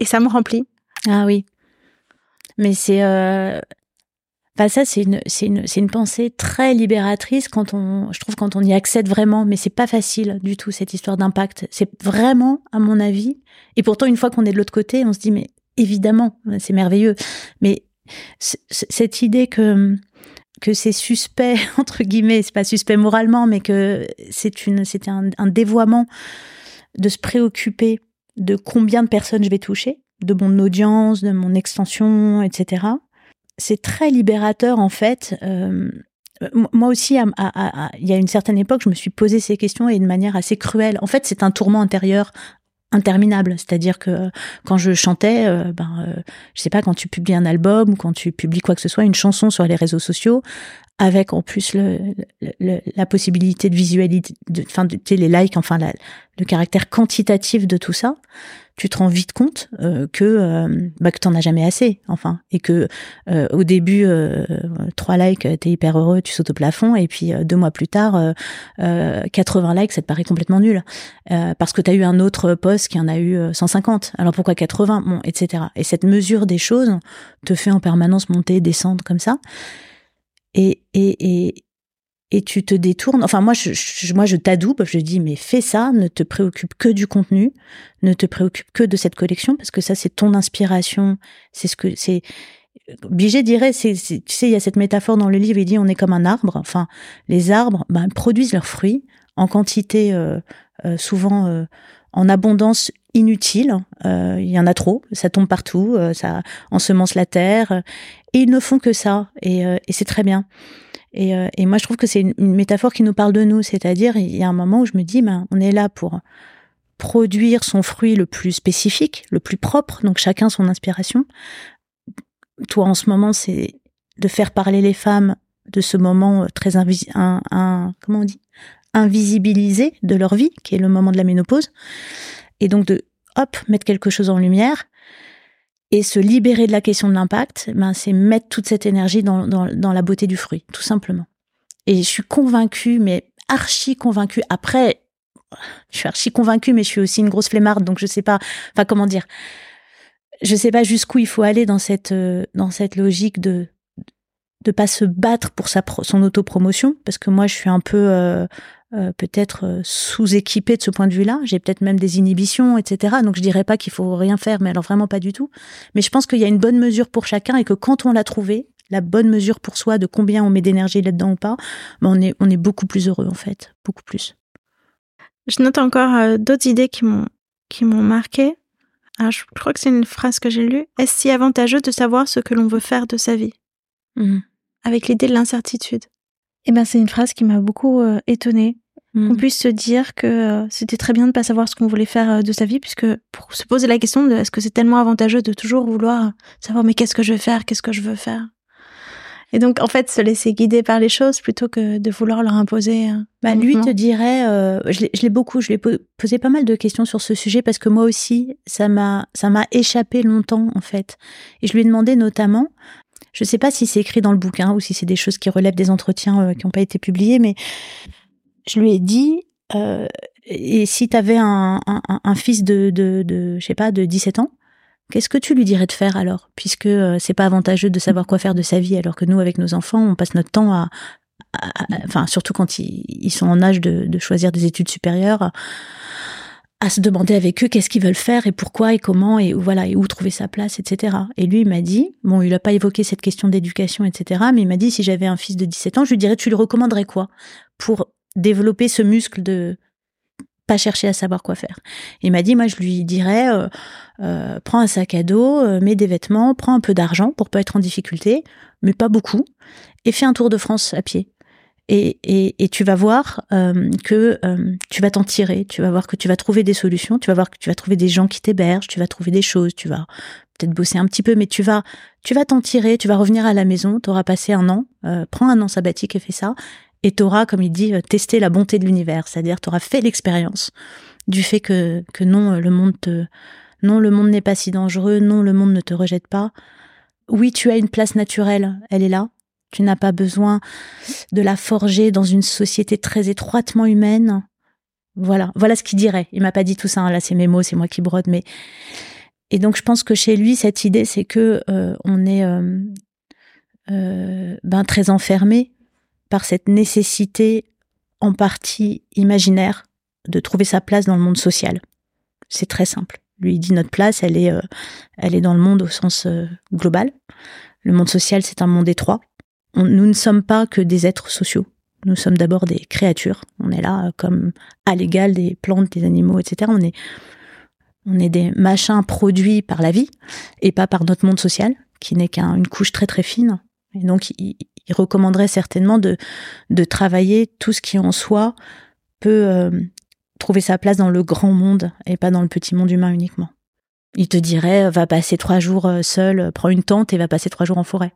S2: et ça me remplit.
S1: Ah oui. Mais c'est. Euh... Enfin, ça, c'est une, c'est une, c'est une pensée très libératrice quand on, je trouve, quand on y accède vraiment. Mais c'est pas facile du tout cette histoire d'impact. C'est vraiment, à mon avis. Et pourtant, une fois qu'on est de l'autre côté, on se dit, mais évidemment, c'est merveilleux. Mais cette idée que que c'est suspect entre guillemets, c'est pas suspect moralement, mais que c'est une, c'était un dévoiement de se préoccuper de combien de personnes je vais toucher, de mon audience, de mon extension, etc. C'est très libérateur en fait. Euh, moi aussi, il y a une certaine époque, je me suis posé ces questions et de manière assez cruelle. En fait, c'est un tourment intérieur interminable. C'est-à-dire que euh, quand je chantais, euh, ben, je sais pas, quand tu publies un album ou quand tu publies quoi que ce soit, une chanson sur les réseaux sociaux, avec en plus le, le- le- la possibilité de visualiser, de, enfin, de, les likes, enfin, la- le caractère quantitatif de tout ça, tu te rends vite compte euh, que euh, bah, que t'en as jamais assez, enfin, et que euh, au début, euh, trois likes, t'es hyper heureux, tu sautes au plafond, et puis euh, deux mois plus tard, euh, euh, 80 likes, ça te paraît complètement nul, parce que t'as eu un autre post qui en a eu euh, 150. Alors pourquoi 80 Bon, etc. Et cette mesure des choses te fait en permanence monter, descendre comme ça, et et et et tu te détournes. Enfin, moi, je, je- moi, je t'adoube. Je dis, mais fais ça. Ne te préoccupe que du contenu. Ne te préoccupe que de cette collection parce que ça, c'est ton inspiration. C'est ce que c'est. Dirait, c'est, c'est- tu sais, il y a cette métaphore dans le livre. Il dit, on est comme un arbre. Enfin, les arbres ben, produisent leurs fruits en quantité, euh, euh, souvent euh, en abondance inutile. Euh, Il y en a trop. Ça tombe partout. euh, ça ensemence la terre. et ils ne font que ça. Et, euh, et c'est très bien. Et, euh, et moi, je trouve que c'est une, métaphore qui nous parle de nous. C'est-à-dire, il y a un moment où je me dis, ben, on est là pour produire son fruit le plus spécifique, le plus propre, donc chacun son inspiration. Toi, en ce moment, c'est de faire parler les femmes de ce moment très invis un, un- comment on dit? Invisibilisé de leur vie, qui est le moment de la ménopause, et donc de hop mettre quelque chose en lumière et se libérer de la question de l'impact, ben c'est mettre toute cette énergie dans, dans, dans la beauté du fruit, tout simplement. Et je suis convaincue, mais archi convaincue. Après, je suis archi convaincue, mais je suis aussi une grosse flemmarde, donc je sais pas, enfin comment dire, je sais pas jusqu'où il faut aller dans cette euh, dans cette logique de de pas se battre pour sa son autopromotion, parce que moi je suis un peu euh, euh, peut-être euh, sous-équipée de ce point de vue-là. J'ai peut-être même des inhibitions, etc. Donc je dirais pas qu'il faut rien faire, mais alors vraiment pas du tout. Mais je pense qu'il y a une bonne mesure pour chacun et que quand on l'a trouvé, la bonne mesure pour soi de combien on met d'énergie là-dedans ou pas, ben on est on est beaucoup plus heureux en fait, beaucoup plus.
S2: Je note encore euh, d'autres idées qui m'ont qui m'ont marqué. Alors, je crois que c'est une phrase que j'ai lue. Est-ce si avantageux de savoir ce que l'on veut faire de sa vie?
S1: Mhm.
S2: Avec l'idée de l'incertitude Eh ben, c'est une phrase qui m'a beaucoup euh, étonnée.
S1: Mhm.
S2: Qu'on puisse se dire que euh, c'était très bien de ne pas savoir ce qu'on voulait faire euh, de sa vie, puisque pour se poser la question de est-ce que c'est tellement avantageux de toujours vouloir savoir mais qu'est-ce que je vais faire, qu'est-ce que je veux faire? Et donc, en fait, se laisser guider par les choses plutôt que de vouloir leur imposer.
S1: Bah, lui te dirait, je l'ai l'ai beaucoup, je lui ai po- posé pas mal de questions sur ce sujet parce que moi aussi, ça m'a, ça m'a échappé longtemps en fait. Et je lui ai demandé notamment, je sais pas si c'est écrit dans le bouquin ou si c'est des choses qui relèvent des entretiens euh, qui n'ont pas été publiés, mais je lui ai dit, euh, et si tu avais un, un, un- fils de, de, de, sais pas, de 17 ans, qu'est-ce que tu lui dirais de faire alors? Puisque euh, c'est pas avantageux de savoir quoi faire de sa vie, alors que nous, avec nos enfants, on passe notre temps à- enfin surtout quand ils, ils sont en âge de, de choisir des études supérieures, à, se demander avec eux qu'est-ce qu'ils veulent faire et pourquoi et comment et voilà et où trouver sa place, etc. Et lui il m'a dit, bon il a pas évoqué cette question d'éducation, etc. Mais il m'a dit si j'avais un fils de 17 ans, je lui dirais tu lui recommanderais quoi pour développer ce muscle de pas chercher à savoir quoi faire? Il m'a dit, moi, je lui dirais, euh, euh, prends un sac à dos, euh, mets des vêtements, prends un peu d'argent pour pas être en difficulté, mais pas beaucoup, et fais un tour de France à pied. Et, et, et tu vas voir euh, que euh, tu vas t'en tirer, tu vas voir que tu vas trouver des solutions, tu vas voir que tu vas trouver des gens qui t'hébergent, tu vas trouver des choses, tu vas peut-être bosser un petit peu, mais tu vas tu vas t'en tirer, tu vas revenir à la maison, tu auras passé un an, euh, prends un an sabbatique et fais ça, et tu auras, comme il dit, testé la bonté de l'univers, c'est-à-dire tu auras fait l'expérience du fait que, que non, le monde te, non, le monde n'est pas si dangereux, non, le monde ne te rejette pas. Oui, tu as une place naturelle, elle est là, tu n'as pas besoin de la forger dans une société très étroitement humaine. Voilà, voilà ce qu'il dirait. Il m'a pas dit tout ça. Hein. Là, c'est mes mots, c'est moi qui brode. Mais et donc, je pense que chez lui, cette idée, c'est que euh, on est euh, euh, ben très enfermé par cette nécessité, en partie imaginaire, de trouver sa place dans le monde social. C'est très simple. Lui il dit notre place, elle est, elle est dans le monde au sens global. Le monde social, c'est un monde étroit nous ne sommes pas que des êtres sociaux. Nous sommes d'abord des créatures. On est là comme à l'égal des plantes, des animaux, etc. On est, des machins produits par la vie et pas par notre monde social, qui n'est qu'une couche très très fine. Et donc, il, recommanderait certainement de, de travailler tout ce qui en soi peut euh, trouver sa place dans le grand monde et pas dans le petit monde humain uniquement. Il te dirait, va passer trois jours euh, seul, prends une tente et va passer trois jours en forêt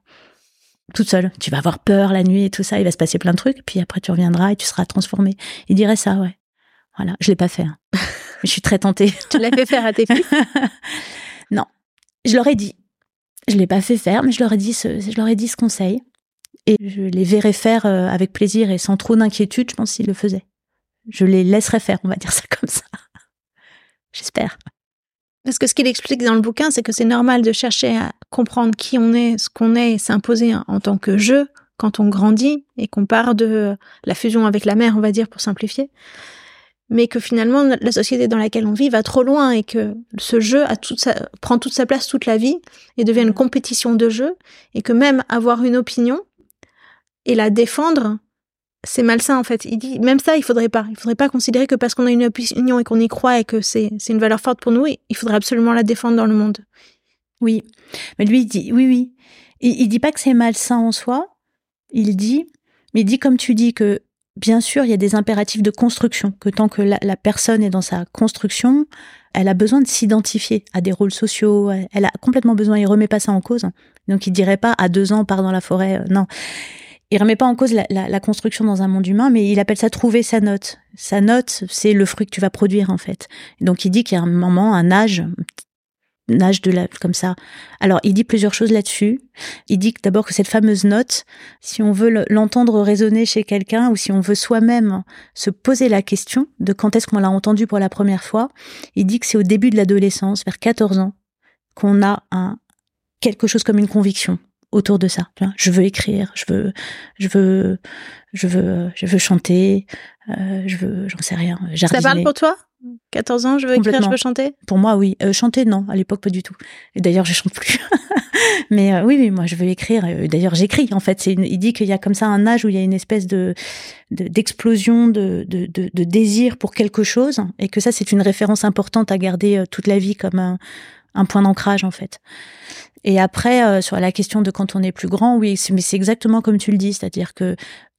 S1: toute seule. Tu vas avoir peur la nuit et tout ça, il va se passer plein de trucs, puis après tu reviendras et tu seras transformé. Il dirait ça, ouais. Voilà, je l'ai pas fait. Hein. je suis très tentée.
S2: tu l'as fait faire à tes fils?
S1: Non, je leur ai dit. Je l'ai pas fait faire, mais je leur ai dit ce, je leur ai dit ce conseil. Et je les verrais faire euh, avec plaisir et sans trop d'inquiétude, je pense s'ils le faisaient. Je les laisserais faire, on va dire ça comme ça. J'espère.
S2: Parce que ce qu'il explique dans le bouquin, c'est que c'est normal de chercher à comprendre qui on est, ce qu'on est, et s'imposer en tant que jeu quand on grandit et qu'on part de la fusion avec la mère, on va dire, pour simplifier. Mais que finalement, la société dans laquelle on vit va trop loin et que ce jeu a toute sa, prend toute sa place toute la vie et devient une compétition de jeu et que même avoir une opinion et la défendre, c'est malsain en fait. Il dit même ça, il faudrait pas. Il faudrait pas considérer que parce qu'on a une opinion et qu'on y croit et que c'est une valeur forte pour nous, il faudrait absolument la défendre dans le monde.
S1: Oui, mais lui il dit oui oui. Il, il dit pas que c'est malsain en soi. Il dit, mais il dit comme tu dis que bien sûr il y a des impératifs de construction. Que tant que la, la personne est dans sa construction, elle a besoin de s'identifier à des rôles sociaux. Elle a complètement besoin. Il remet pas ça en cause. Donc il dirait pas à deux ans part dans la forêt. Euh, non, il remet pas en cause la, la, construction dans un monde humain, mais il appelle ça trouver sa note. Sa note, c'est le fruit que tu vas produire en fait. Donc il dit qu'il y a un moment, un âge, un âge de la comme ça. Alors il dit plusieurs choses là-dessus. Il dit d'abord que cette fameuse note, si on veut l'entendre résonner chez quelqu'un ou si on veut soi-même se poser la question de quand est-ce qu'on l'a entendu pour la première fois, il dit que c'est au début de l'adolescence, vers 14 ans, qu'on a un quelque chose comme une conviction autour de ça. Je veux écrire, je veux, je veux, je veux, je veux chanter, euh, je veux, j'en sais rien.
S2: Ça parle pour toi? 14 ans, je veux écrire, je veux chanter?
S1: Pour moi, oui. Euh, chanter, non. À l'époque, pas du tout. Et d'ailleurs, je chante plus. Mais euh, oui, oui, moi, je veux écrire. D'ailleurs, j'écris. En fait, c'est il dit qu'il y a comme ça un âge où il y a une espèce de d'explosion de, de, de, de, désir pour quelque chose, et que ça, c'est une référence importante à garder toute la vie comme un, un point d'ancrage, en fait. Et après, euh, sur la question de quand on est plus grand, oui, mais c'est exactement comme tu le dis, c'est-à-dire que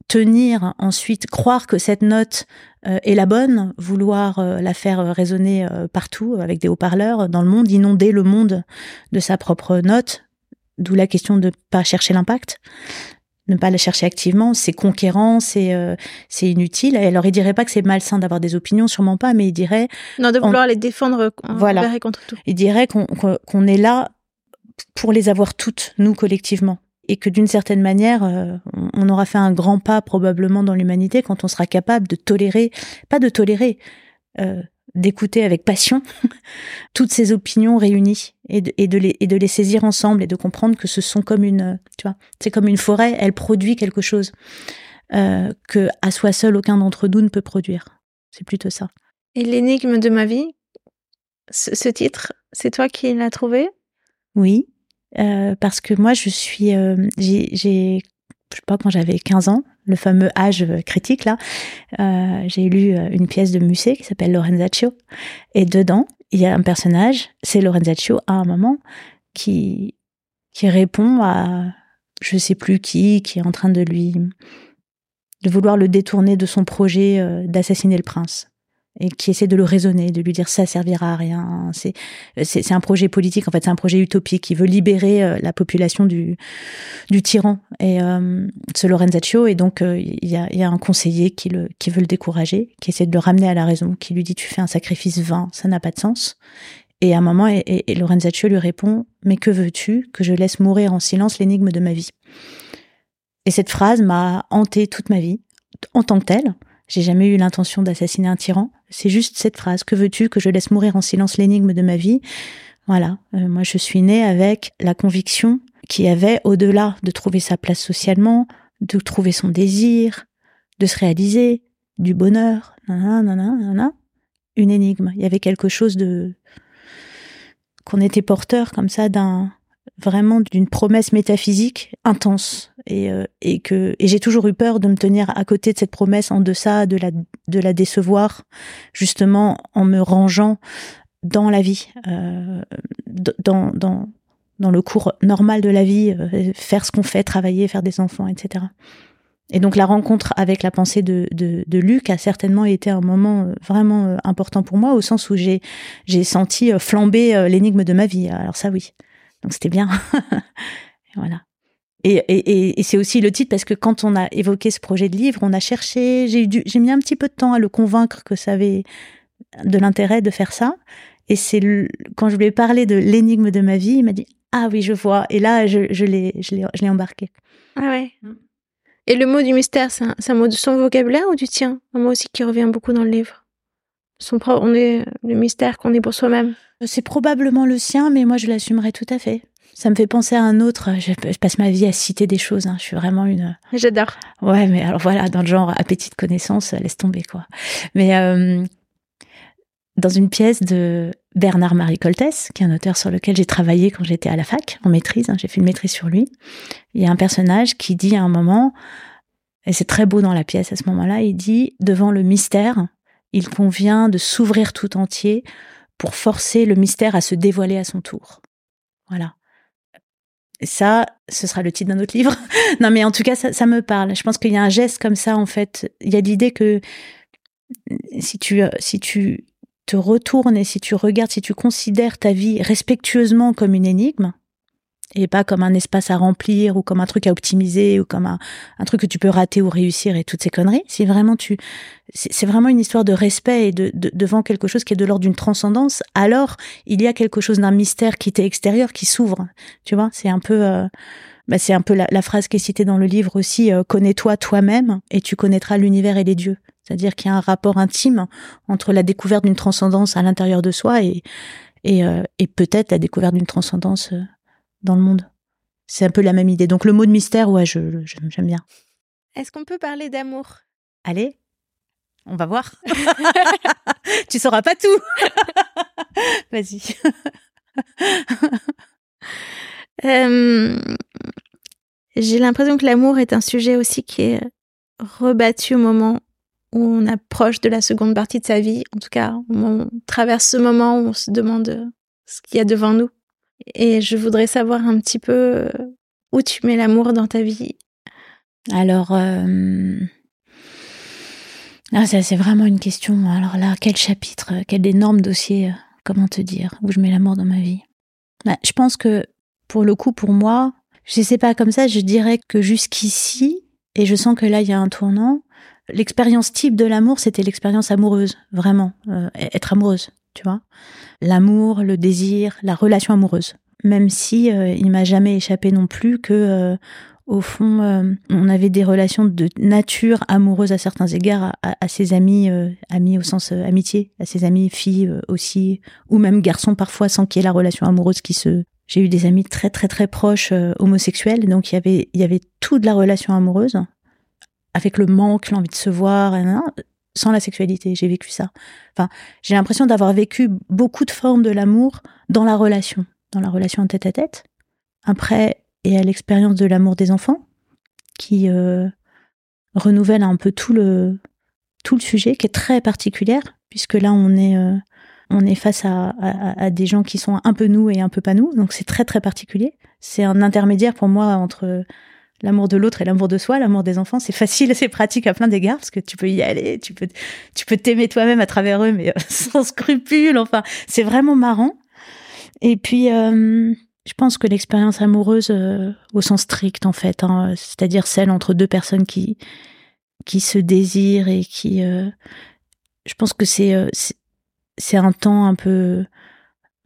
S1: tenir ensuite, croire que cette note euh, est la bonne, vouloir euh, la faire résonner partout avec des haut-parleurs dans le monde, inonder le monde de sa propre note, d'où la question de pas chercher l'impact, ne pas la chercher activement, c'est conquérant, c'est c'est inutile. Alors il dirait pas que c'est malsain d'avoir des opinions, sûrement pas, mais il dirait
S2: non de vouloir les défendre voilà. contre tout.
S1: Il dirait qu'on qu'on est là pour les avoir toutes, nous collectivement. Et que d'une certaine manière, euh, on aura fait un grand pas probablement dans l'humanité quand on sera capable de tolérer, pas de tolérer, euh, d'écouter avec passion toutes ces opinions réunies et de, et, de les, et de les saisir ensemble et de comprendre que ce sont comme une, tu vois, c'est comme une forêt, elle produit quelque chose euh, que à soi seul aucun d'entre nous ne peut produire. C'est plutôt ça.
S2: Et l'énigme de ma vie, ce titre, c'est toi qui l'as trouvé?
S1: Oui, euh, parce que moi, je suis, euh, j'ai, je sais pas quand j'avais 15 ans, le fameux âge critique là, euh, j'ai lu euh, une pièce de Musset qui s'appelle Lorenzaccio, et dedans, il y a un personnage, c'est Lorenzaccio à un moment qui qui répond à je sais plus qui, qui est en train de lui de vouloir le détourner de son projet euh, d'assassiner le prince et qui essaie de le raisonner, de lui dire ça servira à rien. C'est c'est un projet politique en fait, c'est un projet utopique. Il veut libérer euh, la population du du tyran et euh, ce Lorenzaccio et donc euh, il y a y a un conseiller qui le qui veut le décourager, qui essaie de le ramener à la raison, qui lui dit tu fais un sacrifice vain, ça n'a pas de sens. Et à un moment, et, Lorenzaccio lui répond mais que veux-tu que je laisse mourir en silence l'énigme de ma vie? Et cette phrase m'a hanté toute ma vie en tant que telle. J'ai jamais eu l'intention d'assassiner un tyran. C'est juste cette phrase. Que veux-tu que je laisse mourir en silence l'énigme de ma vie? Voilà. Euh, moi, je suis née avec la conviction qu'il y avait, au-delà de trouver sa place socialement, de trouver son désir, de se réaliser, du bonheur, nanana, une énigme. Il y avait quelque chose de qu'on était porteur comme ça d'un vraiment d'une promesse métaphysique intense. Et, euh, et que et j'ai toujours eu peur de me tenir à côté de cette promesse en deçà de la de la décevoir justement en me rangeant dans la vie euh, dans dans dans le cours normal de la vie euh, faire ce qu'on fait travailler faire des enfants etc et donc la rencontre avec la pensée de, de, de Luc a certainement été un moment vraiment important pour moi au sens où j'ai j'ai senti flamber l'énigme de ma vie. Alors ça oui donc c'était bien. voilà. Et, et, et c'est aussi le titre parce que quand on a évoqué ce projet de livre, on a cherché, j'ai j'ai mis un petit peu de temps à le convaincre que ça avait de l'intérêt de faire ça. Et c'est quand je lui ai parlé de l'énigme de ma vie, il m'a dit ah oui je vois. Et là je, je l'ai je l'ai je l'ai embarqué.
S2: Ah ouais. Mm. Et le mot du mystère, c'est un, un, mot de son vocabulaire ou du tien? Un mot aussi qui revient beaucoup dans le livre. Son on est le mystère qu'on est pour soi-même.
S1: C'est probablement le sien, mais moi je l'assumerai tout à fait. Ça me fait penser à un autre. Je, passe ma vie à citer des choses. Hein. Je suis vraiment une.
S2: J'adore.
S1: Ouais, mais alors voilà, dans le genre appétit de connaissance, laisse tomber quoi. Mais euh, dans une pièce de Bernard Marie Coltès, qui est un auteur sur lequel j'ai travaillé quand j'étais à la fac en maîtrise, hein, j'ai fait une maîtrise sur lui. Il y a un personnage qui dit à un moment, et c'est très beau dans la pièce à ce moment-là, il dit devant le mystère, il convient de s'ouvrir tout entier pour forcer le mystère à se dévoiler à son tour. Voilà. Et ça, ce sera le titre d'un autre livre. non, mais en tout cas, ça, me parle. Je pense qu'il y a un geste comme ça, en fait. Il y a l'idée que si tu, si tu te retournes et si tu regardes, si tu considères ta vie respectueusement comme une énigme, et pas comme un espace à remplir ou comme un truc à optimiser ou comme un, un truc que tu peux rater ou réussir et toutes ces conneries. Si vraiment tu, c'est vraiment une histoire de respect et de, devant quelque chose qui est de l'ordre d'une transcendance, alors il y a quelque chose d'un mystère qui t'est extérieur qui s'ouvre. Tu vois, c'est un peu, euh, bah c'est un peu la, phrase qui est citée dans le livre aussi. Euh, connais-toi toi-même et tu connaîtras l'univers et les dieux. C'est-à-dire qu'il y a un rapport intime entre la découverte d'une transcendance à l'intérieur de soi et et, euh, et peut-être la découverte d'une transcendance dans le monde. C'est un peu la même idée. Donc le mot de mystère, ouais, je, j'aime bien.
S2: Est-ce qu'on peut parler d'amour?
S1: Allez, on va voir. tu sauras pas tout. Vas-y.
S2: Euh, j'ai l'impression que l'amour est un sujet aussi qui est rebattu au moment où on approche de la seconde partie de sa vie. En tout cas, on traverse ce moment où on se demande ce qu'il y a devant nous. Et je voudrais savoir un petit peu euh, où tu mets l'amour dans ta vie.
S1: Alors, euh... ah, ça c'est vraiment une question. Alors là, quel chapitre, quel énorme dossier, euh, comment te dire, où je mets l'amour dans ma vie bah, Je pense que pour le coup, pour moi, je sais pas comme ça, je dirais que jusqu'ici, et je sens que là il y a un tournant, l'expérience type de l'amour, c'était l'expérience amoureuse, vraiment, euh, être amoureuse tu vois. L'amour, le désir, la relation amoureuse. Même si euh, il m'a jamais échappé non plus que euh, au fond, euh, on avait des relations de nature amoureuse à certains égards à, ses amis, amis au sens amitié, à ses amis filles aussi, ou même garçons parfois, sans qu'il y ait la relation amoureuse qui se. J'ai eu des amis très très très proches homosexuels, donc il y avait il y avait toute la relation amoureuse avec le manque, l'envie de se voir, sans la sexualité. J'ai vécu ça. Enfin, j'ai l'impression d'avoir vécu beaucoup de formes de l'amour dans la relation, dans la relation tête à tête. Après, et à l'expérience de l'amour des enfants, qui euh, renouvelle un peu tout le tout le sujet, qui est très particulière, puisque là on est euh, on est face à, à, des gens qui sont un peu nous et un peu pas nous, donc c'est très très particulier. C'est un intermédiaire pour moi entre l'amour de l'autre et l'amour de soi, l'amour des enfants, c'est facile, c'est pratique à plein d'égards parce que tu peux y aller, tu peux, tu peux t'aimer toi-même à travers eux, mais euh, sans scrupule. Enfin, c'est vraiment marrant. Et puis, euh, je pense que l'expérience amoureuse, euh, au sens strict en fait, hein, c'est-à-dire celle entre deux personnes qui qui se désirent et qui, je pense que c'est c'est un temps un peu,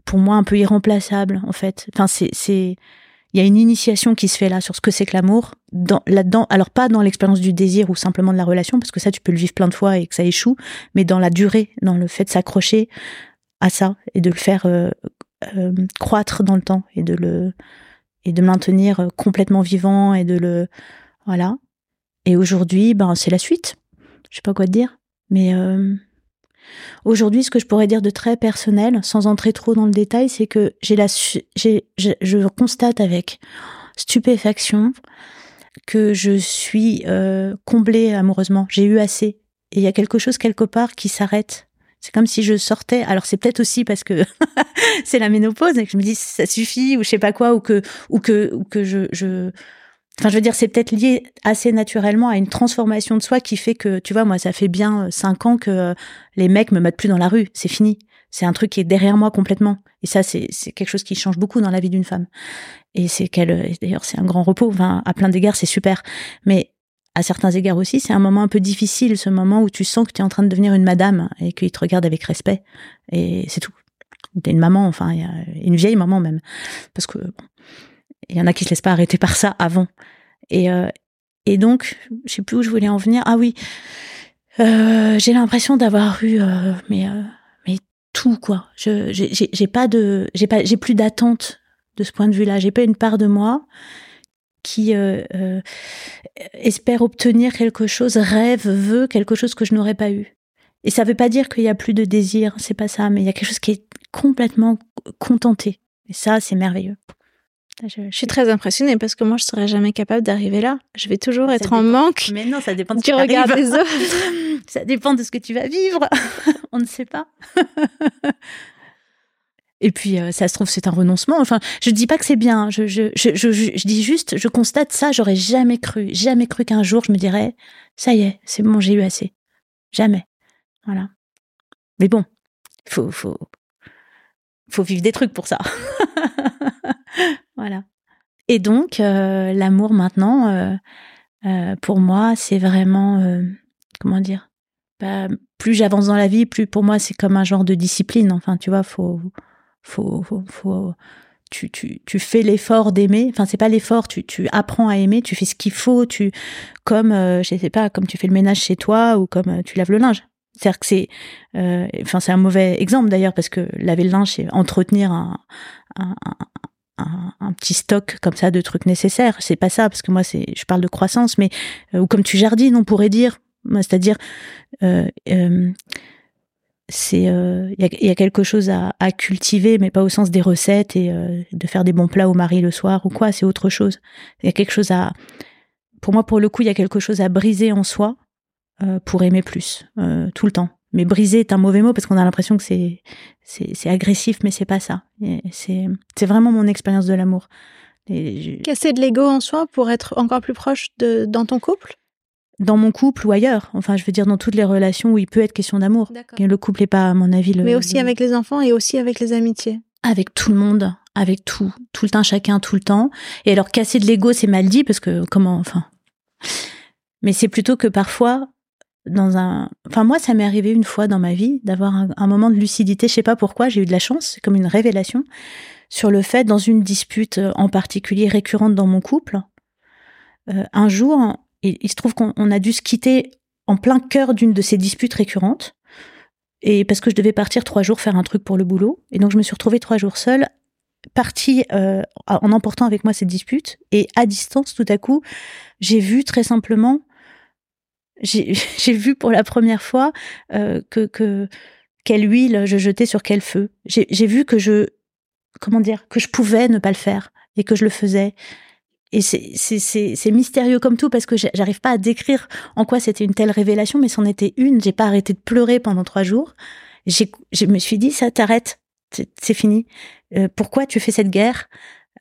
S1: pour moi, un peu irremplaçable en fait. Enfin, c'est c'est il y a une initiation qui se fait là sur ce que c'est que l'amour là-dedans alors pas dans l'expérience du désir ou simplement de la relation parce que ça tu peux le vivre plein de fois et que ça échoue mais dans la durée dans le fait de s'accrocher à ça et de le faire euh, euh, croître dans le temps et de le et de maintenir euh, complètement vivant et de le voilà. Et aujourd'hui ben c'est la suite. Je sais pas quoi te dire mais Aujourd'hui, ce que je pourrais dire de très personnel, sans entrer trop dans le détail, c'est que j'ai la, j'ai, je, constate avec stupéfaction que je suis euh, comblée amoureusement. J'ai eu assez. Et il y a quelque chose quelque part qui s'arrête. C'est comme si je sortais. Alors c'est peut-être aussi parce que c'est la ménopause et que je me dis ça suffit ou je sais pas quoi ou que ou que ou que je je Enfin, je veux dire, c'est peut-être lié assez naturellement à une transformation de soi qui fait que, tu vois, moi, ça fait bien euh, cinq ans que euh, les mecs me mettent plus dans la rue. C'est fini. C'est un truc qui est derrière moi complètement. Et ça, c'est quelque chose qui change beaucoup dans la vie d'une femme. Et c'est qu'elle, euh, d'ailleurs, c'est un grand repos. Enfin, à plein d'égards, c'est super. Mais à certains égards aussi, c'est un moment un peu difficile, ce moment où tu sens que tu es en train de devenir une madame et qu'il te regarde avec respect. Et c'est tout. T'es une maman, enfin, une vieille maman même. Parce que, bon, il y en a qui se laissent pas arrêter par ça avant. Et, euh, et donc, je sais plus où je voulais en venir. Ah oui, euh, j'ai l'impression d'avoir eu, euh, mais, mais tout quoi. Je, j'ai pas de, j'ai pas, j'ai plus d'attente de ce point de vue-là. J'ai pas une part de moi qui espère obtenir quelque chose, rêve, veut quelque chose que je n'aurais pas eu. Et ça veut pas dire qu'il y a plus de désir, c'est pas ça, mais il y a quelque chose qui est complètement contenté. Et ça, c'est merveilleux.
S2: Je, suis très impressionnée parce que moi, je serais jamais capable d'arriver là. Je vais toujours être en manque.
S1: Mais non, ça dépend de
S2: ce du regard des autres.
S1: ça dépend de ce que tu vas vivre. On ne sait pas. Et puis, euh, ça se trouve, c'est un renoncement. Enfin, je dis pas que c'est bien. Je, je, je, je, dis juste, je constate ça. J'aurais jamais cru, jamais cru qu'un jour je me dirais, ça y est, c'est bon, j'ai eu assez. Jamais. Voilà. Mais bon, faut, faut, faut vivre des trucs pour ça. voilà. Et donc, euh, l'amour maintenant, euh, euh, pour moi, c'est vraiment, comment dire, bah, plus j'avance dans la vie, plus pour moi, c'est comme un genre de discipline. Enfin, tu vois, faut, faut, faut, tu, tu, tu fais l'effort d'aimer. Enfin, c'est pas l'effort, tu, tu apprends à aimer, tu fais ce qu'il faut, tu, comme, je sais pas, comme tu fais le ménage chez toi ou comme tu laves le linge. C'est-à-dire que c'est, enfin, c'est un mauvais exemple d'ailleurs parce que laver le linge, c'est entretenir un, un, un, petit stock comme ça de trucs nécessaires. C'est pas ça parce que moi c'est, je parle de croissance, mais euh, ou comme tu jardines, on pourrait dire, c'est-à-dire euh, euh, c'est il y, a, quelque chose à, à, cultiver, mais pas au sens des recettes et de faire des bons plats au mari le soir ou quoi. C'est autre chose. Il y a quelque chose à, pour moi pour le coup, il y a quelque chose à briser en soi pour aimer plus tout le temps. Mais briser est un mauvais mot parce qu'on a l'impression que c'est c'est agressif, mais c'est pas ça. C'est c'est vraiment mon expérience de l'amour.
S2: Casser de l'ego en soi pour être encore plus proche de dans ton couple?
S1: Dans mon couple ou ailleurs. Enfin, je veux dire dans toutes les relations où il peut être question d'amour. Le couple n'est pas, à mon avis, le.
S2: Mais aussi avec les enfants et aussi avec les amitiés.
S1: Avec tout le monde, avec tout, tout le temps, chacun, tout le temps. Et alors casser de l'ego, c'est mal dit parce que comment, enfin. Mais c'est plutôt que parfois dans un. Enfin, moi, ça m'est arrivé une fois dans ma vie d'avoir un, moment de lucidité. Je sais pas pourquoi, j'ai eu de la chance, comme une révélation sur le fait, dans une dispute euh, en particulier récurrente dans mon couple, euh, un jour, il, il se trouve qu'on a dû se quitter en plein cœur d'une de ces disputes récurrentes. Et parce que je devais partir trois jours faire un truc pour le boulot. Et donc, je me suis retrouvée trois jours seule, partie euh, en emportant avec moi cette dispute. Et à distance, tout à coup, j'ai vu très simplement j'ai vu pour la première fois euh, que, que quelle huile je jetais sur quel feu. J'ai vu que je comment dire que je pouvais ne pas le faire et que je le faisais. Et c'est mystérieux comme tout parce que j'arrive pas à décrire en quoi c'était une telle révélation, mais c'en était une. J'ai pas arrêté de pleurer pendant trois jours. Je me suis dit ça t'arrête, c'est fini. Euh, pourquoi tu fais cette guerre?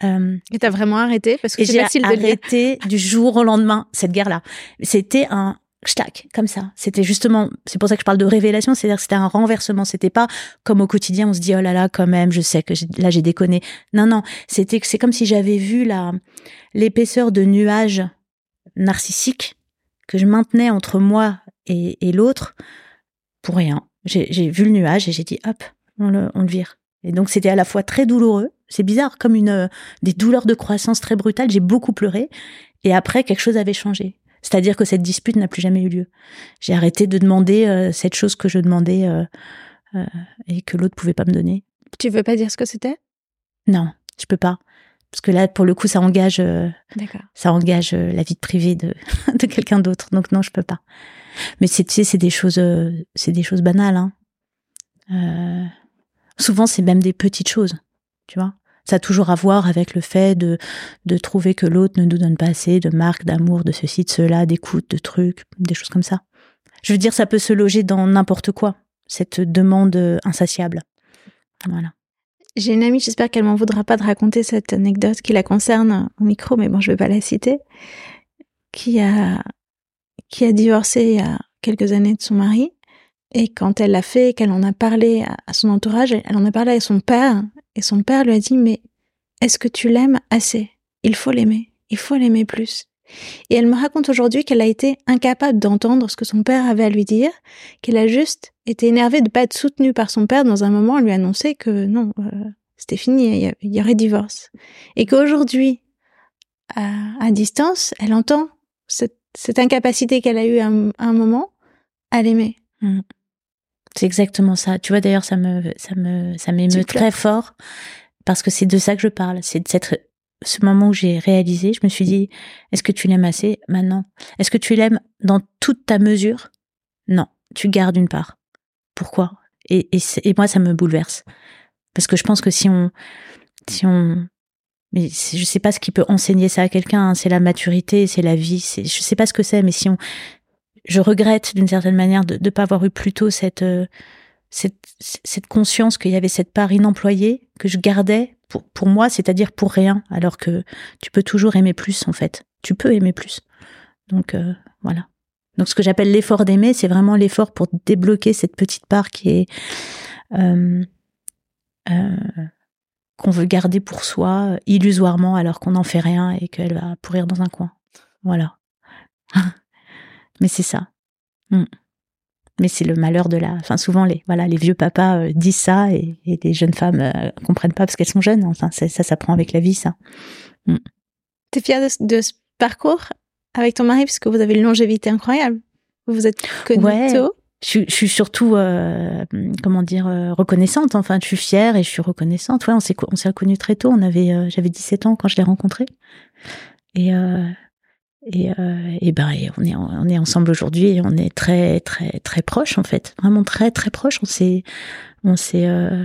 S1: Euh,
S2: et t'as vraiment arrêté? Parce que c'est facile de
S1: arrêté du jour au lendemain cette guerre-là. C'était un comme ça. C'était justement, c'est pour ça que je parle de révélation, c'est-à-dire que c'était un renversement. C'était pas comme au quotidien, on se dit oh là là quand même, je sais que là j'ai déconné. Non non, c'était c'est comme si j'avais vu la l'épaisseur de nuages narcissiques que je maintenais entre moi et, l'autre pour rien. J'ai vu le nuage et j'ai dit hop, on le, vire. Et donc c'était à la fois très douloureux, c'est bizarre, comme une des douleurs de croissance très brutales. J'ai beaucoup pleuré et après quelque chose avait changé. C'est-à-dire que cette dispute n'a plus jamais eu lieu. J'ai arrêté de demander euh, cette chose que je demandais euh, euh, et que l'autre pouvait pas me donner.
S2: Tu veux pas dire ce que c'était?
S1: Non, je peux pas. Parce que là, pour le coup, ça engage, ça engage la vie privée de, de quelqu'un d'autre. Donc non, je peux pas. Mais c'est, tu sais, c'est des choses, c'est des choses banales. Hein. souvent, c'est même des petites choses, tu vois. Ça a toujours à voir avec le fait de, de trouver que l'autre ne nous donne pas assez de marques d'amour, de ceci, de cela, d'écoute, de trucs, des choses comme ça. Je veux dire, ça peut se loger dans n'importe quoi, cette demande insatiable. Voilà.
S2: J'ai une amie, j'espère qu'elle m'en voudra pas de raconter cette anecdote qui la concerne au micro, mais bon, je vais pas la citer, qui a, qui a divorcé il y a quelques années de son mari. Et quand elle l'a fait, qu'elle en a parlé à son entourage, elle en a parlé à son père, et son père lui a dit, mais est-ce que tu l'aimes assez? Il faut l'aimer, il faut l'aimer plus. Et elle me raconte aujourd'hui qu'elle a été incapable d'entendre ce que son père avait à lui dire, qu'elle a juste été énervée de ne pas être soutenue par son père dans un moment où lui annonçait que non, euh, c'était fini, il y, aurait divorce. Et qu'aujourd'hui, à, distance, elle entend cette, incapacité qu'elle a eue à, un moment à l'aimer.
S1: Mmh. C'est exactement ça. Tu vois, d'ailleurs, ça me, ça me, ça m'émeut très fort parce que c'est de ça que je parle. C'est de cette, ce moment où j'ai réalisé, je me suis dit, est-ce que tu l'aimes assez? Maintenant Est-ce que tu l'aimes dans toute ta mesure? Non, tu gardes une part. Pourquoi? Et, et, moi, ça me bouleverse parce que je pense que si on, si on, mais je sais pas ce qui peut enseigner ça à quelqu'un. Hein. c'est la maturité, c'est la vie. C'est, je sais pas ce que c'est, mais si on, je regrette d'une certaine manière de ne pas avoir eu plus tôt cette, euh, cette, cette conscience qu'il y avait cette part inemployée que je gardais pour, pour moi, c'est-à-dire pour rien, alors que tu peux toujours aimer plus en fait. Tu peux aimer plus. Donc euh, voilà. Donc ce que j'appelle l'effort d'aimer, c'est vraiment l'effort pour débloquer cette petite part qui est euh, euh, qu'on veut garder pour soi illusoirement alors qu'on n'en fait rien et qu'elle va pourrir dans un coin. Voilà. Mais c'est ça. Mm. Mais c'est le malheur de la. Enfin, souvent les voilà les vieux papas euh, disent ça et, et, les jeunes femmes euh, comprennent pas parce qu'elles sont jeunes. Enfin, ça, ça prend avec la vie, ça.
S2: Mm. T'es fière de, ce parcours avec ton mari parce que vous avez une longévité incroyable. Vous vous êtes connue ouais. tôt.
S1: Je, je, suis surtout, euh, comment dire, reconnaissante. Enfin, je suis fière et je suis reconnaissante. Ouais, on s'est on s'est connus très tôt. On avait, j'avais 17 ans quand je l'ai rencontré. Et et, euh, ben on est on est ensemble aujourd'hui on est très très très proches en fait, vraiment très très proches. On s'est on s'est euh,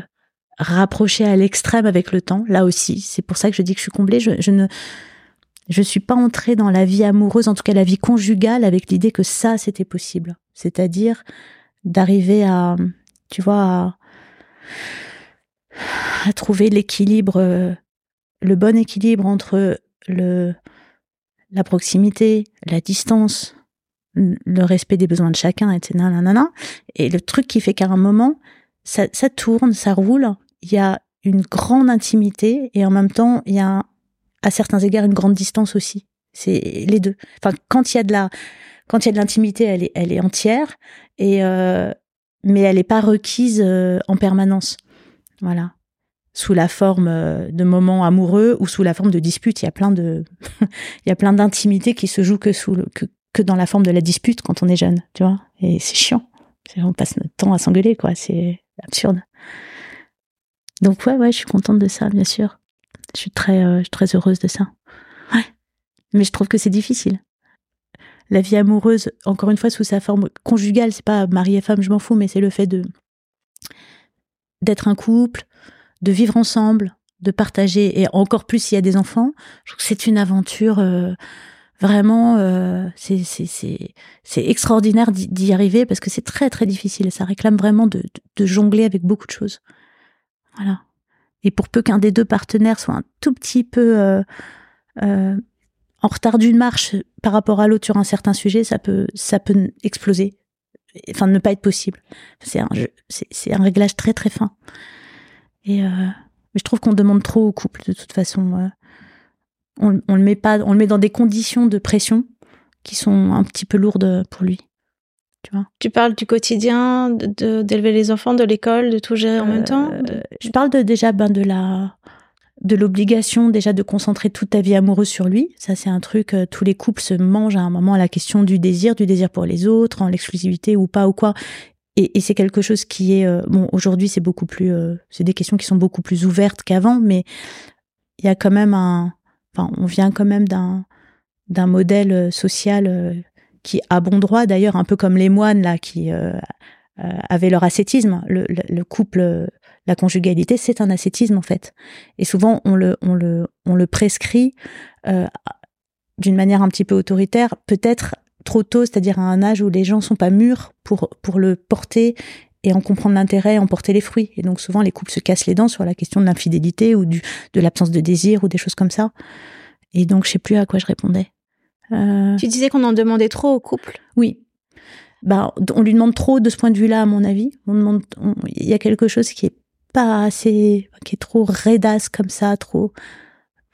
S1: rapproché à l'extrême avec le temps. Là aussi, c'est pour ça que je dis que je suis comblée. Je, je ne je suis pas entrée dans la vie amoureuse, en tout cas la vie conjugale, avec l'idée que ça c'était possible. C'est-à-dire d'arriver à tu vois à, à trouver l'équilibre, euh, le bon équilibre entre le la proximité, la distance, le respect des besoins de chacun, etc. Et le truc qui fait qu'à un moment, ça, ça, tourne, ça roule, il y a une grande intimité et en même temps, il y a à certains égards une grande distance aussi. C'est les deux. Enfin, quand il y a de la, quand il y a de l'intimité, elle est, elle est entière et euh, mais elle n'est pas requise euh, en permanence. Voilà sous la forme euh, de moments amoureux ou sous la forme de disputes. Il y a plein de, il y a plein d'intimité qui se joue que sous que, que dans la forme de la dispute quand on est jeune, tu vois. Et c'est chiant. On passe notre temps à s'engueuler, quoi. C'est absurde. Donc ouais, ouais, je suis contente de ça, bien sûr. Je suis très, euh, très heureuse de ça. Mais je trouve que c'est difficile. La vie amoureuse, encore une fois, sous sa forme conjugale, c'est pas mari et femme, je m'en fous, mais c'est le fait de d'être un couple, de vivre ensemble, de partager, et encore plus s'il y a des enfants, je trouve que c'est une aventure euh, vraiment, euh, c'est extraordinaire d'y arriver parce que c'est très très difficile ça réclame vraiment de, de, jongler avec beaucoup de choses. Voilà. Et pour peu qu'un des deux partenaires soit un tout petit peu euh, euh, en retard d'une marche par rapport à l'autre sur un certain sujet, ça peut, ça peut exploser. Enfin, ne pas être possible. C'est un, c'est un réglage très très fin. Et euh, mais je trouve qu'on demande trop au couple de toute façon. On, on le met pas, on le met dans des conditions de pression qui sont un petit peu lourdes pour lui. Tu, vois
S2: tu parles du quotidien, d'élever les enfants, de l'école, de tout gérer en même temps.
S1: Euh, je parle de, déjà ben, de la de l'obligation déjà de concentrer toute ta vie amoureuse sur lui. Ça, c'est un truc, euh, tous les couples se mangent à un moment à la question du désir, du désir pour les autres, en l'exclusivité ou pas ou quoi. Et, c'est quelque chose qui est, euh, bon, aujourd'hui, c'est beaucoup plus, c'est des questions qui sont beaucoup plus ouvertes qu'avant, mais il y a quand même un, enfin, on vient quand même d'un, d'un modèle social qui a bon droit d'ailleurs, un peu comme les moines là qui euh, euh, avaient leur ascétisme. Le, couple, la conjugalité, c'est un ascétisme en fait. Et souvent on le, on le, on le prescrit euh, d'une manière un petit peu autoritaire, peut-être trop tôt, c'est-à-dire à un âge où les gens sont pas mûrs pour pour le porter et en comprendre l'intérêt, en porter les fruits. Et donc souvent les couples se cassent les dents sur la question de l'infidélité ou du de l'absence de désir ou des choses comme ça. Et donc je sais plus à quoi je répondais.
S2: Euh, tu disais qu'on en demandait trop au couple?
S1: Oui. Bah, on lui demande trop de ce point de vue-là, à mon avis. On demande, il y a quelque chose qui est pas assez, qui est trop raidasse comme ça, trop.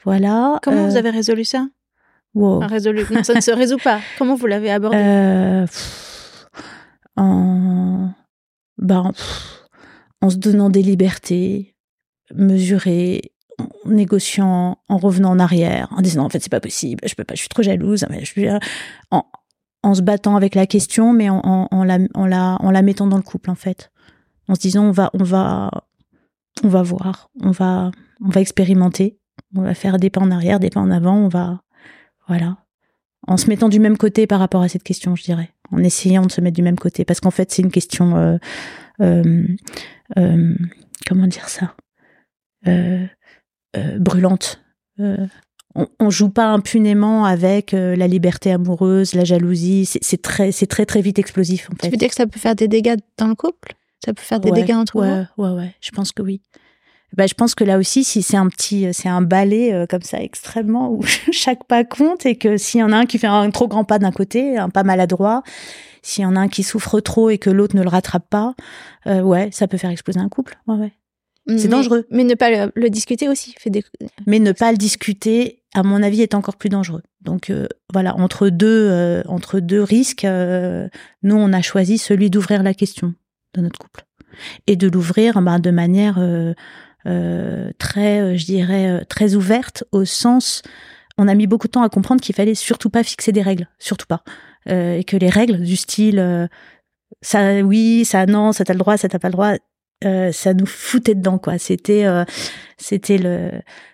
S1: Voilà.
S2: Comment vous euh, avez résolu ça?
S1: Wow.
S2: résolu. ça ne se résout pas. Comment vous l'avez abordé?
S1: Euh, en, bah, en se donnant des libertés mesurées en négociant, en revenant en arrière, en disant en fait c'est pas possible, je peux pas, je suis trop jalouse, je suis, en, en se battant avec la question, mais en, en, la, en, la, en la mettant dans le couple en fait, en se disant on va, on va, on va voir, on va, on va expérimenter, on va faire des pas en arrière, des pas en avant, on va, voilà, en se mettant du même côté par rapport à cette question, je dirais, en essayant de se mettre du même côté, parce qu'en fait c'est une question, euh, euh, euh, comment dire ça? Brûlante. On, on, joue pas impunément avec la liberté amoureuse, la jalousie. C'est très, c'est très très vite explosif. En fait.
S2: Tu veux dire que ça peut faire des dégâts dans le couple? Ça peut faire des dégâts entre
S1: ouais, Ouais, ouais, Je pense que oui. Bah, je pense que là aussi, si c'est un petit, c'est un balai comme ça extrêmement où chaque pas compte et que s'il y en a un qui fait un trop grand pas d'un côté, un pas maladroit, s'il y en a un qui souffre trop et que l'autre ne le rattrape pas, ouais, ça peut faire exploser un couple. Ouais, ouais. C'est dangereux.
S2: Mais ne pas le, discuter aussi fait des...
S1: Mais ne pas le discuter, à mon avis, est encore plus dangereux. Donc euh, voilà, entre deux, euh, entre deux risques, euh, nous on a choisi celui d'ouvrir la question de notre couple et de l'ouvrir bah, de manière très, je dirais, très ouverte au sens. On a mis beaucoup de temps à comprendre qu'il fallait surtout pas fixer des règles, surtout pas, et que les règles du style ça oui, ça non, ça t'as le droit, ça t'as pas le droit, euh, ça nous foutait dedans quoi. C'était euh, c'était le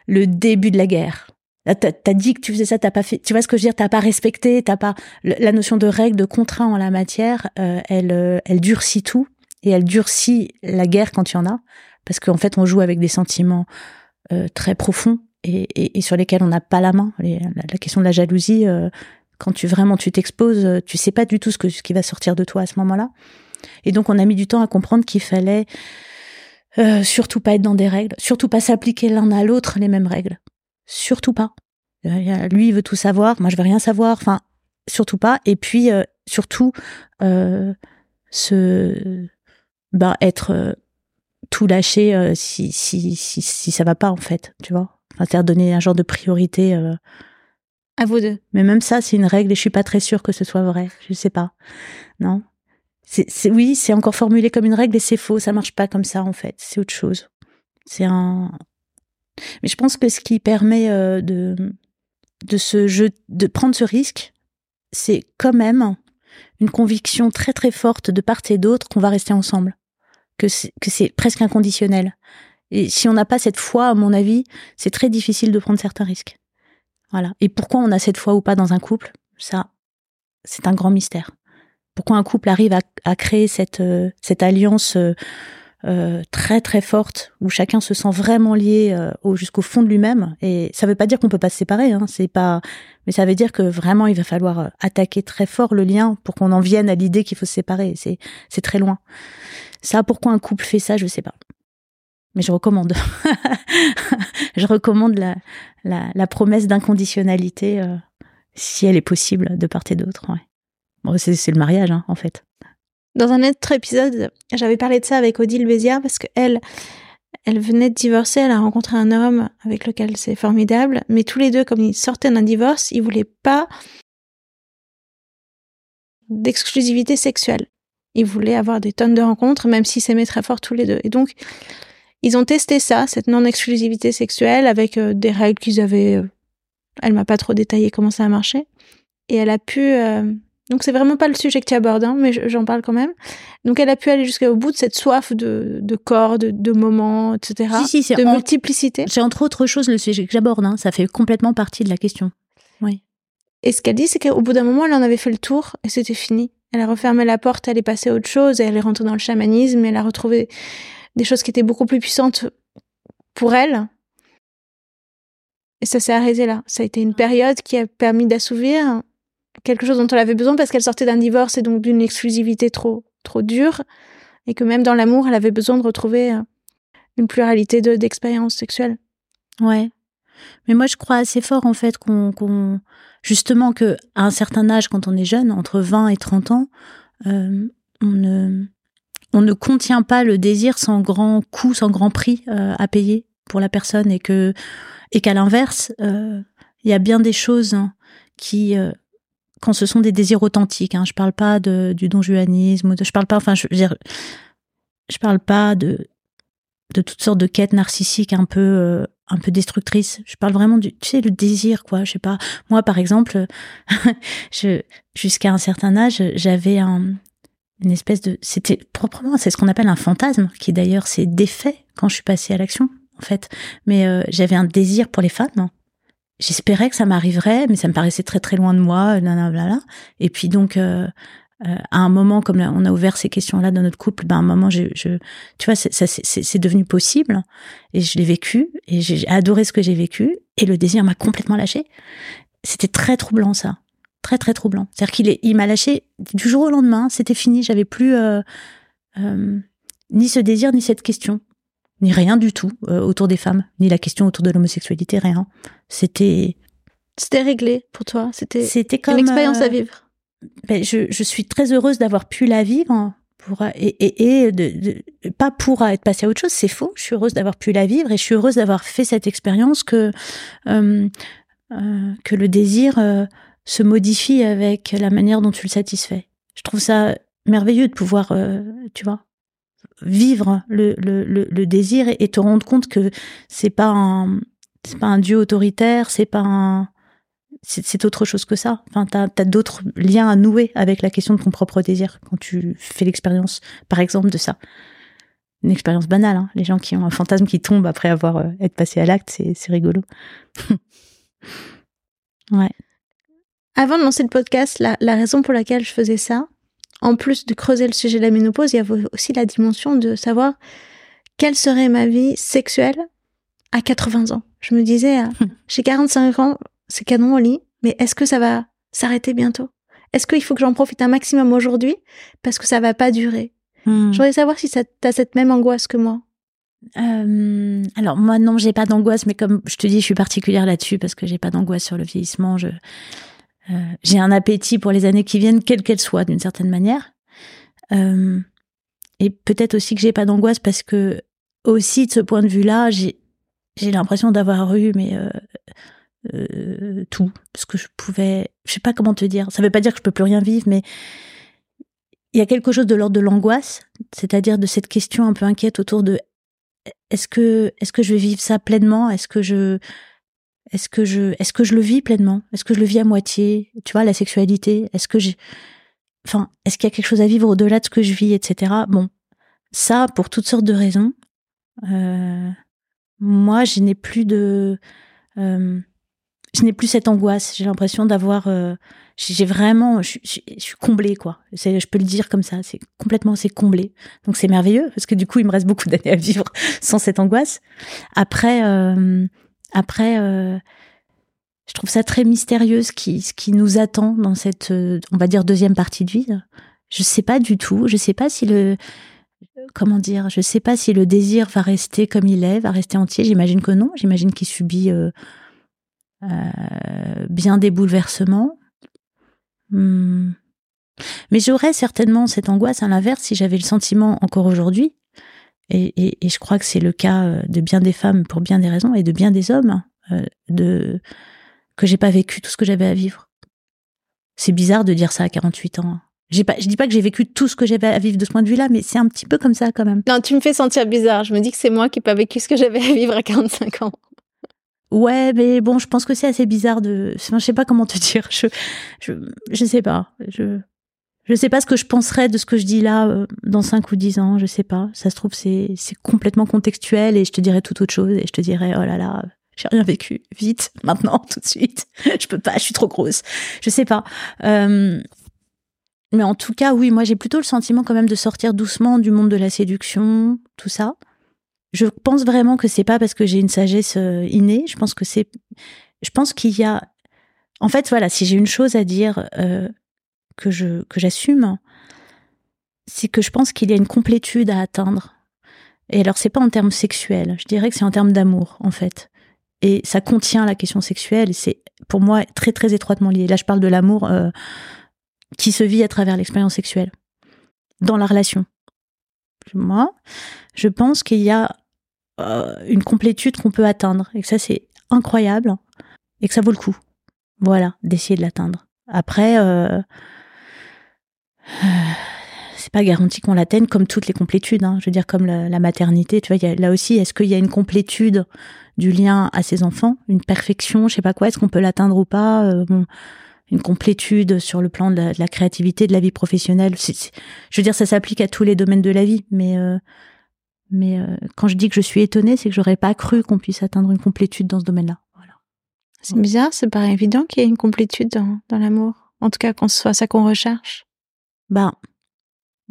S1: le début de la guerre. T'as as dit que tu faisais ça, t'as pas fait. Tu vois ce que je veux dire? T'as pas respecté, t'as pas la notion de règle, de contrat en la matière. Euh, elle elle durcit tout et elle durcit la guerre quand il y en a, parce qu'en fait on joue avec des sentiments très profonds et, sur lesquels on n'a pas la main. la, question de la jalousie, quand tu vraiment tu t'exposes, tu sais pas du tout ce que ce qui va sortir de toi à ce moment-là. Et donc on a mis du temps à comprendre qu'il fallait euh, surtout pas être dans des règles, surtout pas s'appliquer l'un à l'autre les mêmes règles. Surtout pas. Euh, lui, il veut tout savoir, moi je veux rien savoir, enfin, surtout pas. Et puis, euh, surtout, euh, se, bah, être tout lâché si, si, si, si ça va pas, en fait, tu vois. Enfin, c'est-à-dire donner un genre de priorité.
S2: à vous deux.
S1: Mais même ça, c'est une règle et je suis pas très sûre que ce soit vrai. Je sais pas. Non c'est, oui, c'est encore formulé comme une règle et c'est faux. Ça marche pas comme ça en fait. C'est autre chose. C'est un. Mais je pense que ce qui permet euh, de de ce jeu, de prendre ce risque, c'est quand même une conviction très très forte de part et d'autre qu'on va rester ensemble, que c'est, que c'est presque inconditionnel. Et si on n'a pas cette foi, à mon avis, c'est très difficile de prendre certains risques. Voilà. Et pourquoi on a cette foi ou pas dans un couple, ça, c'est un grand mystère pourquoi un couple arrive à, créer cette, euh, cette alliance euh, euh, très très forte où chacun se sent vraiment lié jusqu'au fond de lui-même et ça veut pas dire qu'on peut pas se séparer hein, c'est pas mais ça veut dire que vraiment il va falloir attaquer très fort le lien pour qu'on en vienne à l'idée qu'il faut se séparer c'est c'est très loin ça pourquoi un couple fait ça je sais pas mais je recommande. je recommande la, la, promesse d'inconditionnalité euh, si elle est possible de part et d'autre. Ouais. Bon, c'est le mariage, hein, en fait.
S2: Dans un autre épisode, j'avais parlé de ça avec Odile Béziard parce que elle, elle venait de divorcer, elle a rencontré un homme avec lequel c'est formidable, mais tous les deux, comme ils sortaient d'un divorce, ils voulaient pas d'exclusivité sexuelle. Ils voulaient avoir des tonnes de rencontres, même s'ils s'aimaient très fort tous les deux. Et donc, ils ont testé ça, cette non-exclusivité sexuelle, avec euh, des règles qu'ils avaient. Euh, elle m'a pas trop détaillé comment ça a marché. Et elle a pu. Euh, donc c'est vraiment pas le sujet que tu abordes, hein, mais j'en parle quand même. Donc elle a pu aller jusqu'au bout de cette soif de, de corps, de, de moments, etc.
S1: Si, si,
S2: de multiplicité.
S1: C'est entre autres choses le sujet que j'aborde. Hein. Ça fait complètement partie de la question. Oui.
S2: Et ce qu'elle dit, c'est qu'au bout d'un moment, elle en avait fait le tour et c'était fini. Elle a refermé la porte, elle est passée à autre chose et elle est rentrée dans le chamanisme. Et elle a retrouvé des choses qui étaient beaucoup plus puissantes pour elle. Et ça s'est arrêté là. Ça a été une période qui a permis d'assouvir quelque chose dont elle avait besoin parce qu'elle sortait d'un divorce et donc d'une exclusivité trop, trop dure. Et que même dans l'amour, elle avait besoin de retrouver euh, une pluralité d'expériences sexuelles.
S1: Ouais. Mais moi, je crois assez fort, en fait, qu'on, justement, que à un certain âge, quand on est jeune, entre 20 et 30 ans, euh, on ne, on ne contient pas le désir sans grand coût, sans grand prix euh, à payer pour la personne et que et qu'à l'inverse, il y a bien des choses qui quand ce sont des désirs authentiques, hein, je parle pas de, du donjuanisme, je parle pas, enfin, je veux dire, je parle pas de de toutes sortes de quêtes narcissiques un peu euh, un peu destructrices. Je parle vraiment du tu sais le désir quoi, je sais pas. Moi par exemple, je jusqu'à un certain âge, j'avais un une espèce de c'était proprement c'est ce qu'on appelle un fantasme qui d'ailleurs s'est défait quand je suis passée à l'action en fait. Mais euh, j'avais un désir pour les femmes. J'espérais que ça m'arriverait, mais ça me paraissait très très loin de moi. Blablabla. Et puis donc euh, euh, à un moment, comme on a ouvert ces questions-là dans notre couple, ben à un moment, je, je tu vois, c'est devenu possible et je l'ai vécu et j'ai adoré ce que j'ai vécu et le désir m'a complètement lâché. C'était très troublant ça, très très troublant. C'est-à-dire qu'il il m'a lâché du jour au lendemain, c'était fini, j'avais plus euh, euh, ni ce désir ni cette question, ni rien du tout euh, autour des femmes, ni la question autour de l'homosexualité, rien. C'était
S2: c'était réglé pour toi, c'était
S1: c'était comme
S2: une expérience à vivre
S1: ben, je, je, suis très heureuse d'avoir pu la vivre pour et, et, et de, pas pour être passée à autre chose, c'est faux. Je suis heureuse d'avoir pu la vivre et je suis heureuse d'avoir fait cette expérience que euh, euh, que le désir euh, se modifie avec la manière dont tu le satisfais. Je trouve ça merveilleux de pouvoir, euh, tu vois, vivre le, le, le, désir et, te rendre compte que c'est pas un c'est pas un dieu autoritaire, c'est pas un c'est autre chose que ça. Enfin, t'as as, d'autres liens à nouer avec la question de ton propre désir quand tu fais l'expérience, par exemple, de ça. Une expérience banale. Hein. Les gens qui ont un fantasme qui tombe après avoir euh, été passé à l'acte, c'est rigolo. ouais.
S2: Avant de lancer le podcast, la raison pour laquelle je faisais ça, en plus de creuser le sujet de la ménopause, il y avait aussi la dimension de savoir quelle serait ma vie sexuelle à 80 ans. Je me disais, euh, j'ai 45 ans, c'est canon au lit, mais est-ce que ça va s'arrêter bientôt? Est-ce qu'il faut que j'en profite un maximum aujourd'hui parce que ça va pas durer? Hmm. Je voudrais savoir si tu as cette même angoisse que moi.
S1: Euh, alors moi non, j'ai pas d'angoisse, mais comme je te dis, je suis particulière là-dessus parce que j'ai pas d'angoisse sur le vieillissement. Je euh, j'ai un appétit pour les années qui viennent, quelles qu'elles soient, d'une certaine manière. Euh, et peut-être aussi que j'ai pas d'angoisse parce que aussi de ce point de vue-là, j'ai l'impression d'avoir eu mais euh, tout, ce que je pouvais, je sais pas comment te dire. Ça veut pas dire que je peux plus rien vivre, mais il y a quelque chose de l'ordre de l'angoisse, c'est-à-dire de cette question un peu inquiète autour de est-ce que est-ce que je vais vivre ça pleinement? Est-ce que je est-ce que je est-ce que je le vis pleinement? Est-ce que je le vis à moitié? Tu vois la sexualité Est-ce que j'ai enfin est-ce qu'il y a quelque chose à vivre au-delà de ce que je vis, etc. Bon, ça pour toutes sortes de raisons. Euh, moi, je n'ai plus de euh, je n'ai plus cette angoisse. J'ai l'impression d'avoir, euh, j'ai vraiment, je, suis comblée quoi. Je peux le dire comme ça. C'est complètement, c'est comblé. Donc c'est merveilleux parce que du coup il me reste beaucoup d'années à vivre sans cette angoisse. Après, après, euh, je trouve ça très mystérieux ce qui, ce qui nous attend dans cette, on va dire deuxième partie de vie. Je sais pas du tout. Je sais pas si le comment dire, je sais pas si le désir va rester comme il est, va rester entier. J'imagine que non. J'imagine qu'il subit euh, euh, bien des bouleversements. Hmm. Mais j'aurais certainement cette angoisse à l'inverse si j'avais le sentiment encore aujourd'hui, et, je crois que c'est le cas euh, de bien des femmes pour bien des raisons et de bien des hommes, de que j'ai pas vécu tout ce que j'avais à vivre. C'est bizarre de dire ça à 48 ans. J'ai pas, je dis pas que j'ai vécu tout ce que j'avais à vivre de ce point de vue-là, mais c'est un petit peu comme ça quand même.
S2: Non, tu me fais sentir bizarre. Je me dis que c'est moi qui n'ai pas vécu ce que j'avais à vivre à 45 ans.
S1: Ouais, mais bon, je pense que c'est assez bizarre de. Enfin, je sais pas comment te dire. Je, je, je sais pas. Je, je sais pas ce que je penserais de ce que je dis là euh, dans 5 ou 10 ans. Je sais pas. Ça se trouve, c'est, complètement contextuel et je te dirais tout autre chose et je te dirais, oh là là, j'ai rien vécu. Vite, maintenant, tout de suite. Je peux pas, je suis trop grosse. Je sais pas. Euh, mais en tout cas, oui, moi j'ai plutôt le sentiment quand même de sortir doucement du monde de la séduction, tout ça. Je pense vraiment que c'est pas parce que j'ai une sagesse euh, innée. Je pense que c'est, je pense qu'il y a, en fait, voilà, si j'ai une chose à dire que je que j'assume, c'est que je pense qu'il y a une complétude à atteindre. Et alors c'est pas en termes sexuels, je dirais que c'est en termes d'amour en fait. Et ça contient la question sexuelle. C'est pour moi très très étroitement lié. Là, je parle de l'amour. Euh, qui se vit à travers l'expérience sexuelle dans la relation. Moi, je pense qu'il y a euh, une complétude qu'on peut atteindre et que ça c'est incroyable et que ça vaut le coup. Voilà, d'essayer de l'atteindre. Après, euh, c'est pas garanti qu'on l'atteigne comme toutes les complétudes. Hein. Je veux dire comme la, maternité, tu vois. Là aussi, est-ce qu'il y a une complétude du lien à ses enfants, une perfection, je sais pas quoi. Est-ce qu'on peut l'atteindre ou pas? Euh, une complétude sur le plan de la, créativité, de la vie professionnelle. je veux dire, ça s'applique à tous les domaines de la vie, mais euh, euh, quand je dis que je suis étonnée, c'est que j'aurais pas cru qu'on puisse atteindre une complétude dans ce domaine-là.
S2: C'est bizarre, c'est pas évident qu'il y ait une complétude dans, dans l'amour. En tout cas, qu'on soit ça qu'on recherche.
S1: Ben,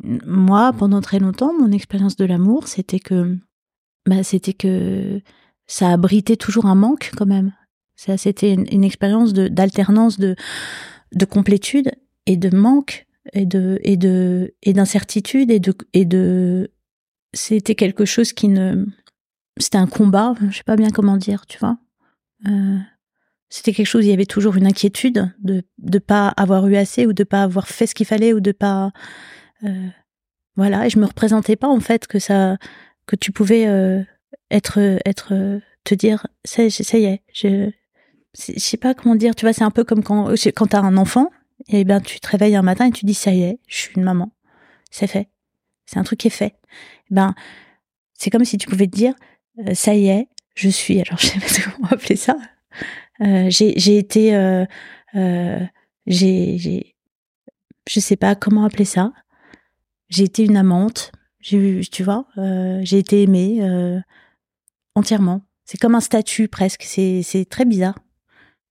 S1: moi, pendant très longtemps, mon expérience de l'amour, c'était que, bah, c'était que ça abritait toujours un manque quand même. C'était une, expérience d'alternance de, de, complétude et de manque et de et de et d'incertitude et de et de c'était quelque chose qui ne c'était un combat je sais pas bien comment dire tu vois euh, c'était quelque chose il y avait toujours une inquiétude de de pas avoir eu assez ou de pas avoir fait ce qu'il fallait ou de pas euh, voilà et je me représentais pas en fait que ça que tu pouvais euh, être être te dire ça, y est je je sais pas comment dire, tu vois, c'est un peu comme quand, quand t'as un enfant, et ben, tu te réveilles un matin et tu dis, ça y est, je suis une maman. C'est fait. C'est un truc qui est fait. Ben, c'est comme si tu pouvais te dire, euh, ça y est, je suis, alors je sais pas comment appeler ça. Euh, j'ai, été, euh, euh, j'ai, je sais pas comment appeler ça. J'ai été une amante. J'ai eu, tu vois, j'ai été aimée entièrement. C'est comme un statut presque. C'est, c'est très bizarre.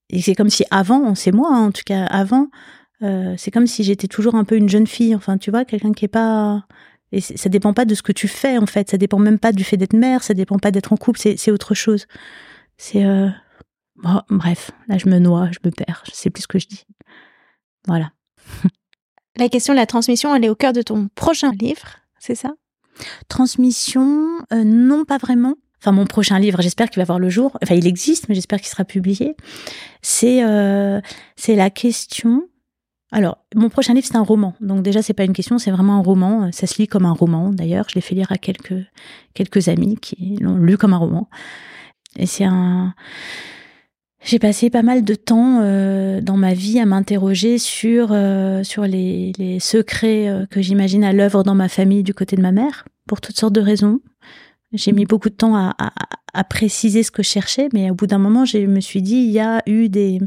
S1: Et c'est comme si avant, c'est moi hein, en tout cas, avant, euh, c'est comme si j'étais toujours un peu une jeune fille. Enfin, tu vois, quelqu'un qui est pas. Et ça dépend pas de ce que tu fais en fait. Ça dépend même pas du fait d'être mère. Ça dépend pas d'être en couple. C'est autre chose. C'est euh... bref. Là, je me noie, je me perds. Je sais plus ce que je dis. Voilà.
S2: la question de la transmission, elle est au cœur de ton prochain livre, c'est ça?
S1: Transmission, euh, non, pas vraiment enfin mon prochain livre, j'espère qu'il va voir le jour. Enfin, il existe, mais j'espère qu'il sera publié. C'est euh, c'est la question. Alors, mon prochain livre c'est un roman. Donc déjà c'est pas une question, c'est vraiment un roman. Ça se lit comme un roman. D'ailleurs, je l'ai fait lire à quelques quelques amis qui l'ont lu comme un roman. Et c'est un j'ai passé pas mal de temps euh, dans ma vie à m'interroger sur euh, sur les, les secrets euh, que j'imagine à l'œuvre dans ma famille du côté de ma mère pour toutes sortes de raisons. J'ai mis beaucoup de temps à, à, à, préciser ce que je cherchais, mais au bout d'un moment, je me suis dit, il y a eu des,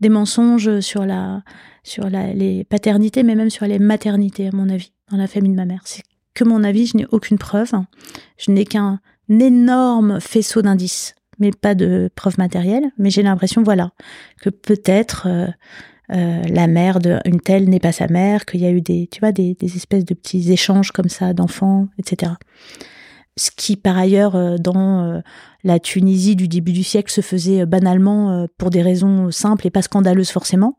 S1: des mensonges sur la, sur la, les paternités, mais même sur les maternités, à mon avis, dans la famille de ma mère. C'est que mon avis, je n'ai aucune preuve. Je n'ai qu'un énorme faisceau d'indices, mais pas de preuves matérielles. Mais j'ai l'impression, voilà, que peut-être euh, euh, la mère d'une telle n'est pas sa mère, qu'il y a eu des, tu vois, des, des espèces de petits échanges comme ça d'enfants, etc ce qui par ailleurs euh, dans la Tunisie du début du siècle se faisait banalement pour des raisons simples et pas scandaleuses forcément.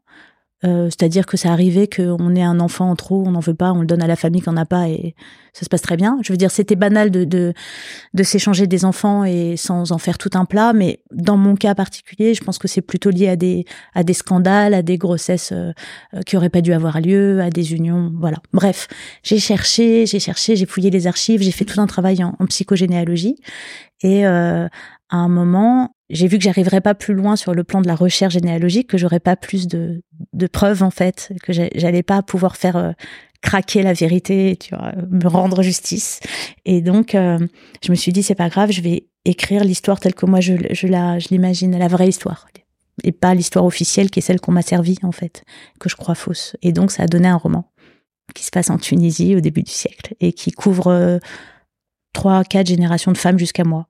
S1: Euh, c'est-à-dire que ça arrivait qu'on ait un enfant en trop, on n'en veut pas, on le donne à la famille qu'on n'a pas et ça se passe très bien. Je veux dire, c'était banal de, de, de s'échanger des enfants et sans en faire tout un plat, mais dans mon cas particulier, je pense que c'est plutôt lié à des, à des scandales, à des grossesses euh, qui auraient pas dû avoir lieu, à des unions, voilà. Bref, j'ai cherché, j'ai cherché, j'ai fouillé les archives, j'ai fait tout un travail en, en psychogénéalogie et euh, à un moment, j'ai vu que j'arriverais pas plus loin sur le plan de la recherche généalogique, que j'aurais pas plus de, de preuves en fait, que j'allais pas pouvoir faire euh, craquer la vérité, tu vois, me rendre justice. Et donc, euh, je me suis dit c'est pas grave, je vais écrire l'histoire telle que moi je, l'imagine, la vraie histoire, et pas l'histoire officielle qui est celle qu'on m'a servie en fait, que je crois fausse. Et donc, ça a donné un roman qui se passe en Tunisie au début du siècle et qui couvre euh, trois, quatre générations de femmes jusqu'à moi.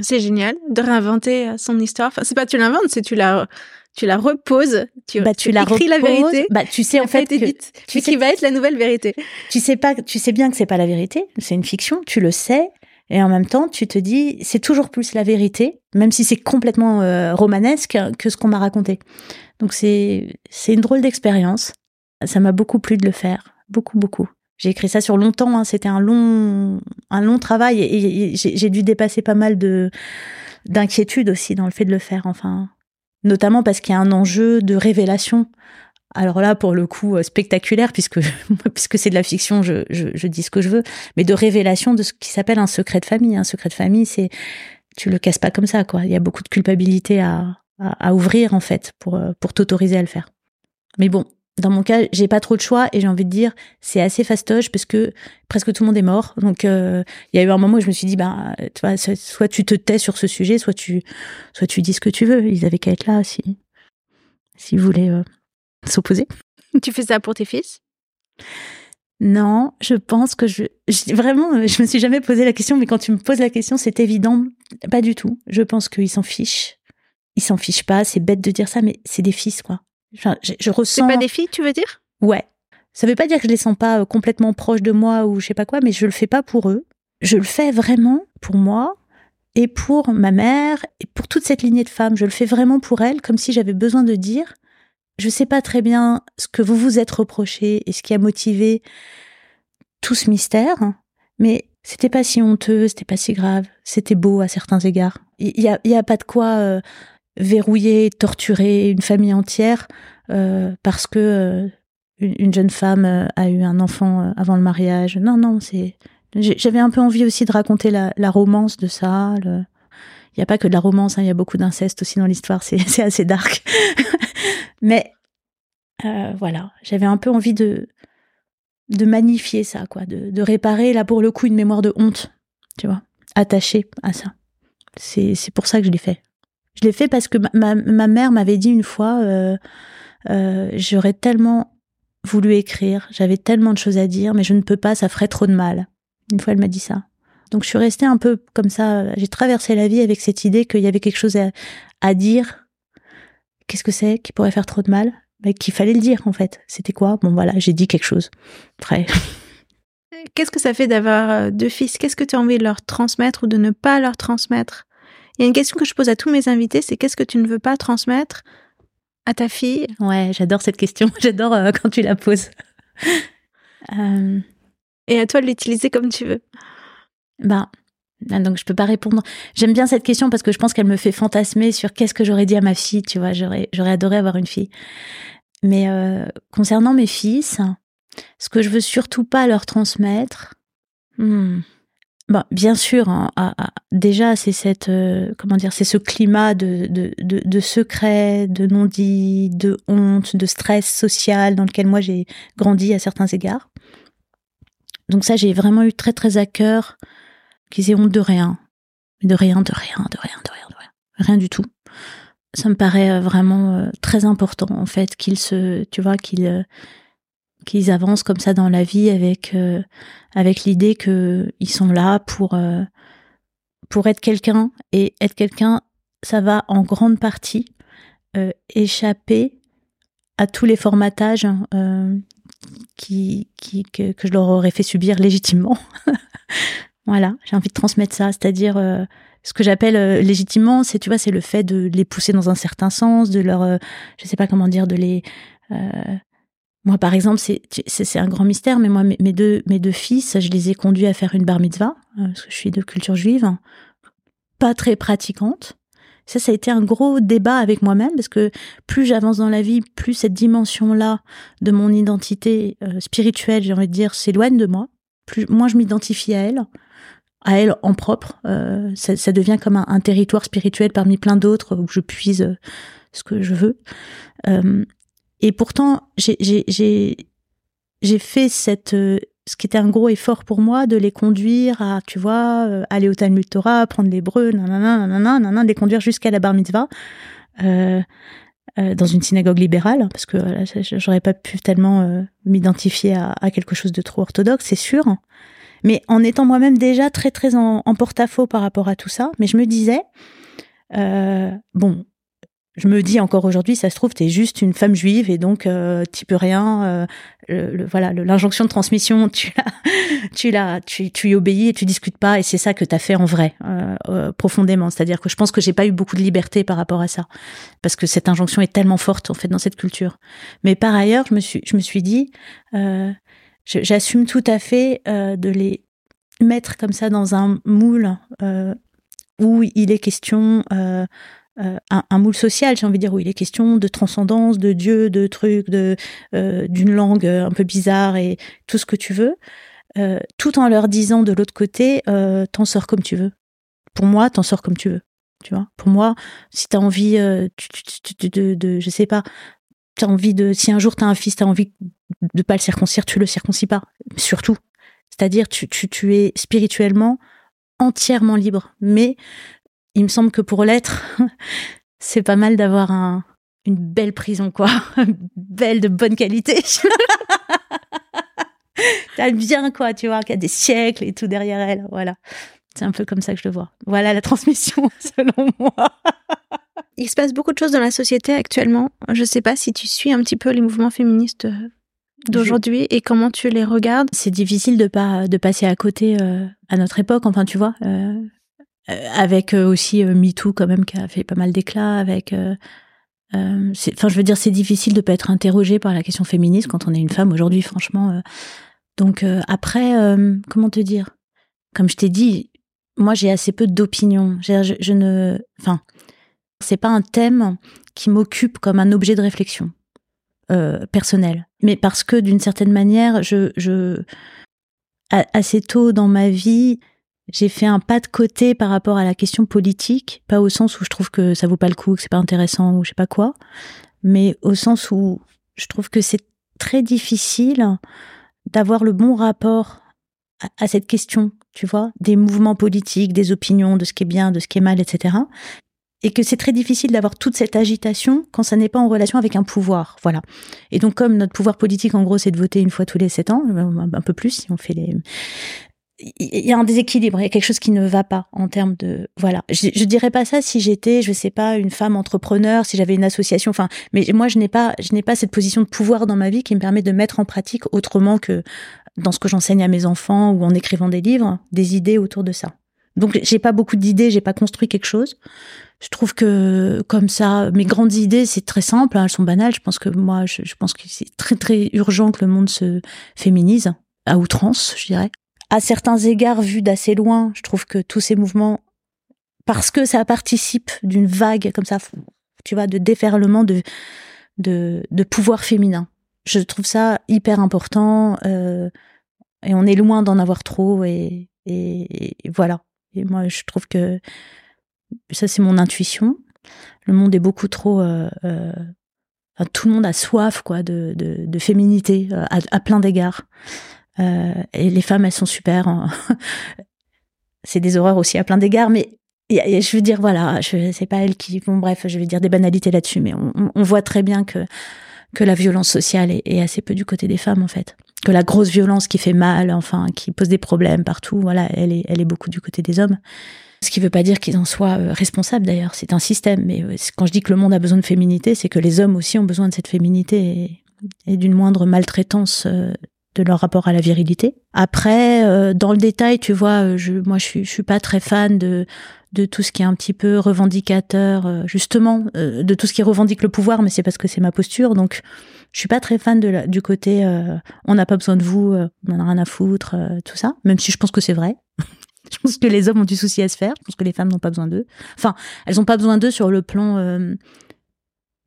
S2: C'est génial de réinventer euh, son histoire. Enfin, c'est pas tu l'inventes, c'est tu la tu la reposes, tu,
S1: bah, tu, la écris la vérité. Bah, tu sais en fait que
S2: tu sais qui va être la nouvelle vérité.
S1: Tu sais pas, tu sais bien que c'est pas la vérité, c'est une fiction, tu le sais, et en même temps tu te dis c'est toujours plus la vérité, même si c'est complètement euh, romanesque que ce qu'on m'a raconté. Donc c'est c'est une drôle d'expérience. Ça m'a beaucoup plu de le faire, beaucoup beaucoup. J'ai écrit ça sur longtemps. Hein. C'était un long, un long travail et, j'ai dû dépasser pas mal de d'inquiétude aussi dans le fait de le faire. Enfin, notamment parce qu'il y a un enjeu de révélation. Alors là, pour le coup, euh, spectaculaire, puisque puisque c'est de la fiction, je, je, je, dis ce que je veux, mais de révélation de ce qui s'appelle un secret de famille. Un secret de famille, c'est tu le casses pas comme ça, quoi. Il y a beaucoup de culpabilité à, à, à ouvrir en fait pour euh, pour t'autoriser à le faire. Mais bon, dans mon cas, j'ai pas trop de choix et j'ai envie de dire c'est assez fastoche parce que presque tout le monde est mort. Donc euh, il y a eu un moment où je me suis dit bah tu vois soit tu te tais sur ce sujet, soit tu soit tu dis ce que tu veux. Ils avaient qu'à être là si s'ils voulaient euh, s'opposer.
S2: Tu fais ça pour tes fils?
S1: Non, je pense que je, je vraiment je me suis jamais posé la question mais quand tu me poses la question, c'est évident pas du tout. Je pense qu'ils s'en fichent. Ils s'en fichent pas, c'est bête de dire ça mais c'est des fils quoi. Enfin, je, ressens.
S2: C'est pas des filles, tu veux dire?
S1: Ouais. Ça veut pas dire que je les sens pas euh, complètement proches de moi ou je sais pas quoi, mais je le fais pas pour eux. Je le fais vraiment pour moi et pour ma mère et pour toute cette lignée de femmes. Je le fais vraiment pour elles, comme si j'avais besoin de dire. Je sais pas très bien ce que vous vous êtes reproché et ce qui a motivé tout ce mystère, mais c'était pas si honteux, c'était pas si grave, c'était beau à certains égards. Il y a, y a pas de quoi euh, verrouiller, torturer une famille entière euh, parce que euh, une jeune femme euh, a eu un enfant avant le mariage. Non, non, c'est. J'avais un peu envie aussi de raconter la, romance de ça. Il n'y a pas que de la romance, hein, il y a beaucoup d'inceste aussi dans l'histoire. C'est assez dark. Mais voilà, j'avais un peu envie de de magnifier ça, quoi, de, de réparer là pour le coup une mémoire de honte, tu vois, attachée à ça. C'est pour ça que je l'ai fait. Je l'ai fait parce que ma, mère m'avait dit une fois, euh, euh, j'aurais tellement voulu écrire, j'avais tellement de choses à dire, mais je ne peux pas, ça ferait trop de mal. Une fois, elle m'a dit ça. Donc je suis restée un peu comme ça, j'ai traversé la vie avec cette idée qu'il y avait quelque chose à, à dire. Qu'est-ce que c'est qui pourrait faire trop de mal? Mais qu'il fallait le dire en fait. C'était quoi? Bon voilà, j'ai dit quelque chose. Après.
S2: Qu'est-ce que ça fait d'avoir euh, deux fils? Qu'est-ce que tu as envie de leur transmettre ou de ne pas leur transmettre? Il y a une question que je pose à tous mes invités, c'est qu'est-ce que tu ne veux pas transmettre à ta fille?
S1: Ouais, j'adore cette question. J'adore euh, quand tu la poses.
S2: Euh. Et à toi de l'utiliser comme tu veux.
S1: Ben, donc je peux pas répondre. J'aime bien cette question parce que je pense qu'elle me fait fantasmer sur qu'est-ce que j'aurais dit à ma fille. Tu vois, j'aurais j'aurais adoré avoir une fille. Mais euh, concernant mes fils, ce que je veux surtout pas leur transmettre. Hmm, Bon, bien sûr, hein, déjà c'est cette euh, comment dire, c'est ce climat de, de, de, de secret, de non-dit, de honte, de stress social dans lequel moi j'ai grandi à certains égards. Donc ça, j'ai vraiment eu très très à cœur qu'ils aient honte de rien, de rien, de rien, de rien, de rien, de rien, rien du tout. Ça me paraît euh, vraiment euh, très important en fait qu'ils se, tu vois, qu'ils qu'ils avancent comme ça dans la vie avec euh, avec l'idée que ils sont là pour euh, pour être quelqu'un. Et être quelqu'un ça va en grande partie euh, échapper à tous les formatages qui, qui que, que, je leur aurais fait subir légitimement. Voilà j'ai envie de transmettre ça. C'est-à-dire ce que j'appelle légitimement c'est tu vois c'est le fait de les pousser dans un certain sens de leur je sais pas comment dire de les moi, par exemple, c'est un grand mystère, mais moi, mes, deux mes deux fils, je les ai conduits à faire une bar mitzvah parce que je suis de culture juive, pas très pratiquante. Ça, ça a été un gros débat avec moi-même parce que plus j'avance dans la vie, plus cette dimension-là de mon identité spirituelle, j'ai envie de dire, s'éloigne de moi. Plus moins je m'identifie à elle, à elle en propre. Euh, ça, ça, devient comme un, un, territoire spirituel parmi plein d'autres où je puise euh, ce que je veux. Euh, et pourtant, j'ai fait euh, ce qui était un gros effort pour moi de les conduire à, tu vois, euh, aller au Talmud Torah, apprendre l'hébreu, nanana, nanana, nanana, les conduire jusqu'à la bar mitzvah. Euh, dans une synagogue libérale, parce que voilà, j'aurais pas pu tellement m'identifier à, quelque chose de trop orthodoxe, c'est sûr. Mais en étant moi-même déjà très très en, porte-à-faux par rapport à tout ça, mais je me disais, bon, je me dis encore aujourd'hui, ça se trouve, t'es juste une femme juive et donc euh, tu peux rien. Euh, le, voilà, l'injonction de transmission, tu la, tu la, tu, tu y obéis et tu discutes pas. Et c'est ça que t'as fait en vrai, euh, euh, profondément. C'est-à-dire que je pense que j'ai pas eu beaucoup de liberté par rapport à ça, parce que cette injonction est tellement forte en fait dans cette culture. Mais par ailleurs, je me suis, je me suis dit, euh, j'assume tout à fait euh, de les mettre comme ça dans un moule où il est question euh, euh, un, moule social, j'ai envie de dire, où il est question de transcendance, de Dieu, de trucs, de d'une langue un peu bizarre et tout ce que tu veux, tout en leur disant de l'autre côté, t'en sors comme tu veux. Pour moi, t'en sors comme tu veux. Tu vois, pour moi, si t'as envie, tu, de, de, je sais pas, t'as envie de, si un jour t'as un fils, t'as envie de pas le circoncire, tu le circoncis pas. Surtout. C'est-à-dire, tu, tu, tu es spirituellement entièrement libre. Mais il me semble que pour l'être, c'est pas mal d'avoir un, une belle prison, quoi. belle, de bonne qualité. T'as bien, quoi, tu vois, qu'il y a des siècles et tout derrière elle. Voilà. C'est un peu comme ça que je le vois. Voilà la transmission, selon moi.
S2: Il se passe beaucoup de choses dans la société actuellement. Je sais pas si tu suis un petit peu les mouvements féministes d'aujourd'hui et comment tu les regardes
S1: C'est difficile de pas de passer à côté euh, à notre époque. Enfin, tu vois, euh, euh avec euh, aussi MeToo quand même qui a fait pas mal d'éclat. Avec, enfin, je veux dire, c'est difficile de pas être interrogé par la question féministe quand on est une femme aujourd'hui, franchement. donc après, comment te dire? Comme je t'ai dit, moi j'ai assez peu d'opinion. Je, je ne, enfin, c'est pas un thème qui m'occupe comme un objet de réflexion euh, personnel. Mais parce que d'une certaine manière, je, je assez tôt dans ma vie, j'ai fait un pas de côté par rapport à la question politique, pas au sens où je trouve que ça vaut pas le coup, que c'est pas intéressant ou je sais pas quoi, mais au sens où je trouve que c'est très difficile d'avoir le bon rapport à, cette question, tu vois, des mouvements politiques, des opinions, de ce qui est bien, de ce qui est mal, etc et que c'est très difficile d'avoir toute cette agitation quand ça n'est pas en relation avec un pouvoir. Voilà. Et donc, comme notre pouvoir politique, en gros, c'est de voter une fois tous les sept ans, un peu plus si on fait les. Il y a un déséquilibre, il y a quelque chose qui ne va pas en termes de voilà. Je, dirais pas ça si j'étais, je sais pas, une femme entrepreneur, si j'avais une association. Enfin, mais moi, je n'ai pas, je n'ai pas cette position de pouvoir dans ma vie qui me permet de mettre en pratique autrement que dans ce que j'enseigne à mes enfants ou en écrivant des livres, des idées autour de ça. Donc, j'ai pas beaucoup d'idées, j'ai pas construit quelque chose je trouve que comme ça, mes grandes idées, c'est très simple, hein, elles sont banales. Je pense que moi, je, je pense que c'est très très urgent que le monde se féminise à outrance, je dirais. À certains égards, vu d'assez loin, je trouve que tous ces mouvements, parce que ça participe d'une vague comme ça, tu vois, de déferlement de de, pouvoir féminin. Je trouve ça hyper important euh, et on est loin d'en avoir trop et, voilà. Et moi, je trouve que ça c'est mon intuition. Le monde est beaucoup trop. Euh, euh, tout le monde a soif quoi de, de, féminité à, à plein d'égards. Euh, et les femmes, elles sont super. Hein. c'est des horreurs aussi à plein d'égards, mais je veux dire voilà, c'est pas elles qui. Bon bref, je vais dire des banalités là-dessus, mais on, voit très bien que la violence sociale est, assez peu du côté des femmes en fait. Que la grosse violence qui fait mal, enfin, qui pose des problèmes partout, voilà, elle est, beaucoup du côté des hommes. Ce qui ne veut pas dire qu'ils en soient euh, responsables d'ailleurs, c'est un système. Mais euh, quand je dis que le monde a besoin de féminité, c'est que les hommes aussi ont besoin de cette féminité et, d'une moindre maltraitance de leur rapport à la virilité. Après, euh, dans le détail, tu vois, je, moi, je suis, je suis pas très fan de de tout ce qui est un petit peu revendicateur, euh, justement, euh, de tout ce qui revendique le pouvoir, mais c'est parce que c'est ma posture. Donc, je suis pas très fan de la, du côté on n'a pas besoin de vous, on en a rien à foutre, tout ça. Même si je pense que c'est vrai. je pense que les hommes ont du souci à se faire. Je pense que les femmes n'ont pas besoin d'eux. Enfin, elles n'ont pas besoin d'eux sur le plan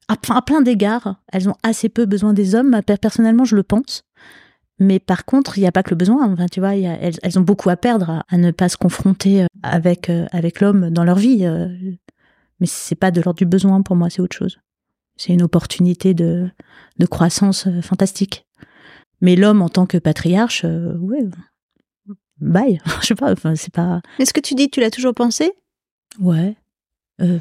S1: à, plein d'égards, elles ont assez peu besoin des hommes. Personnellement, je le pense. Mais par contre, il n'y a pas que le besoin. Enfin, tu vois, elles, ont beaucoup à perdre à, ne pas se confronter euh, avec euh, avec l'homme dans leur vie. Euh. Mais c'est pas de l'ordre du besoin pour moi, c'est autre chose. C'est une opportunité de de croissance fantastique. Mais l'homme en tant que patriarche, ouais, bye. Je sais pas. Enfin, c'est pas.
S2: Est-ce que tu dis, tu l'as toujours pensé?
S1: Ouais. Euh,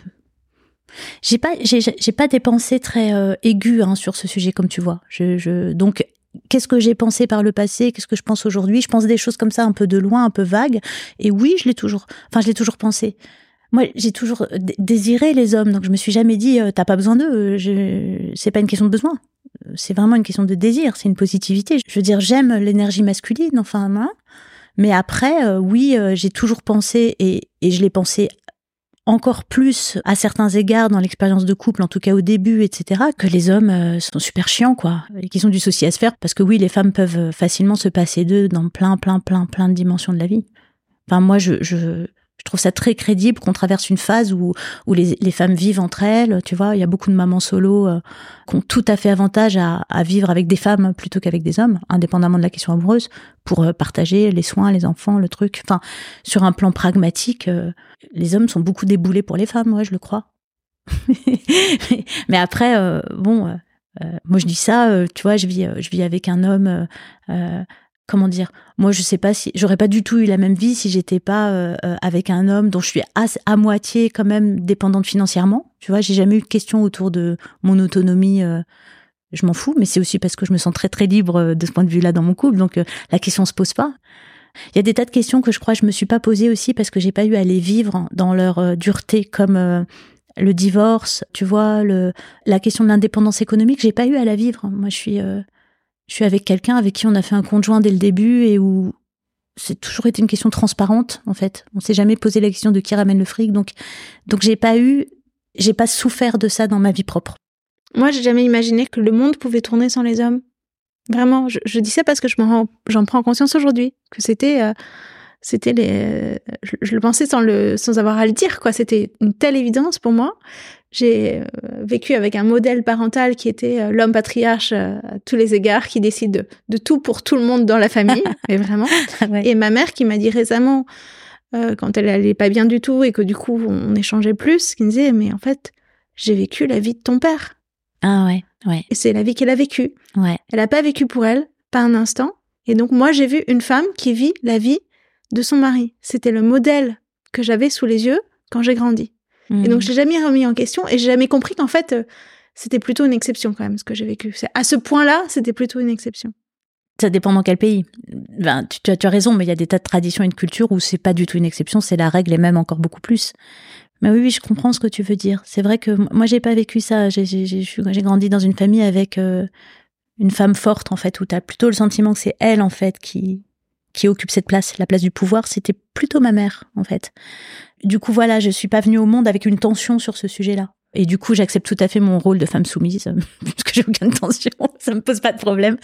S1: j'ai pas, j'ai pas des pensées très euh, aiguës hein, sur ce sujet, comme tu vois. Je, je donc, qu'est-ce que j'ai pensé par le passé Qu'est-ce que je pense aujourd'hui? Je pense des choses comme ça, un peu de loin, un peu vagues. Et oui, je l'ai toujours. Enfin, je l'ai toujours pensé. Moi, j'ai toujours désiré les hommes, donc je me suis jamais dit euh, t'as pas besoin d'eux. C'est pas une question de besoin. C'est vraiment une question de désir. C'est une positivité. Je veux dire, j'aime l'énergie masculine. Enfin, hein. Mais après, euh, oui, j'ai toujours pensé et, et je l'ai pensé encore plus à certains égards dans l'expérience de couple, en tout cas au début, etc., que les hommes euh, sont super chiants, quoi, et qu'ils ont du souci à se faire, parce que oui, les femmes peuvent euh, facilement se passer d'eux dans plein, plein, plein, plein de dimensions de la vie. Enfin, moi, je, je, je trouve ça très crédible qu'on traverse une phase où, où les, les, femmes vivent entre elles. Tu vois, il y a beaucoup de mamans solo euh, qui ont tout à fait avantage à, vivre avec des femmes plutôt qu'avec des hommes, indépendamment de la question amoureuse, pour euh, partager les soins, les enfants, le truc. Enfin, sur un plan pragmatique, euh, les hommes sont beaucoup déboulés pour les femmes, ouais, je le crois. Mais après, bon, moi je dis ça, tu vois, je vis, je vis avec un homme comment dire moi je sais pas si j'aurais pas du tout eu la même vie si j'étais pas euh, euh, avec un homme dont je suis à, moitié quand même dépendante financièrement. Tu vois j'ai jamais eu de question autour de mon autonomie euh, je m'en fous mais c'est aussi parce que je me sens très très libre de ce point de vue là dans mon couple. Donc la question se pose pas. Il y a des tas de questions que je crois que je me suis pas posées aussi parce que j'ai pas eu à les vivre dans leur dureté comme le divorce, tu vois, le, la question de l'indépendance économique, j'ai pas eu à la vivre. Moi, je suis, je suis avec quelqu'un avec qui on a fait un conjoint dès le début et où c'est toujours été une question transparente en fait. On s'est jamais posé la question de qui ramène le fric, donc donc j'ai pas eu, j'ai pas souffert de ça dans ma vie propre.
S2: Moi, j'ai jamais imaginé que le monde pouvait tourner sans les hommes. Vraiment, je, dis ça parce que je j'en prends conscience aujourd'hui que c'était euh, c'était les je, le pensais sans le sans avoir à le dire quoi. C'était une telle évidence pour moi j'ai euh, vécu avec un modèle parental qui était euh, l'homme patriarche euh, à tous les égards, qui décide de, tout pour tout le monde dans la famille, mais vraiment. Et ma mère qui m'a dit récemment, quand elle allait pas bien du tout et que du coup on échangeait plus, qui me disait mais en fait j'ai vécu la vie de ton père.
S1: Ah ouais, ouais.
S2: Et c'est la vie qu'elle a vécue.
S1: Ouais.
S2: Elle a pas vécu pour elle, pas un instant. Et donc moi j'ai vu une femme qui vit la vie de son mari. C'était le modèle que j'avais sous les yeux quand j'ai grandi. Et donc, je l'ai jamais remis en question et j'ai jamais compris qu'en fait, euh, c'était plutôt une exception quand même ce que j'ai vécu. À ce point-là, c'était plutôt une exception.
S1: Ça dépend dans quel pays. Ben, tu, tu, as, raison, mais il y a des tas de traditions et de cultures où c'est pas du tout une exception, c'est la règle et même encore beaucoup plus. Mais oui, oui, je comprends ce que tu veux dire. C'est vrai que moi, j'ai pas vécu ça. J'ai grandi dans une famille avec euh, une femme forte, en fait, où tu as plutôt le sentiment que c'est elle, en fait, qui, qui occupe cette place, la place du pouvoir, c'était plutôt ma mère, en fait. Du coup, voilà, je suis pas venue au monde avec une tension sur ce sujet-là. Et du coup, j'accepte tout à fait mon rôle de femme soumise, puisque j'ai aucune tension, ça me pose pas de problème.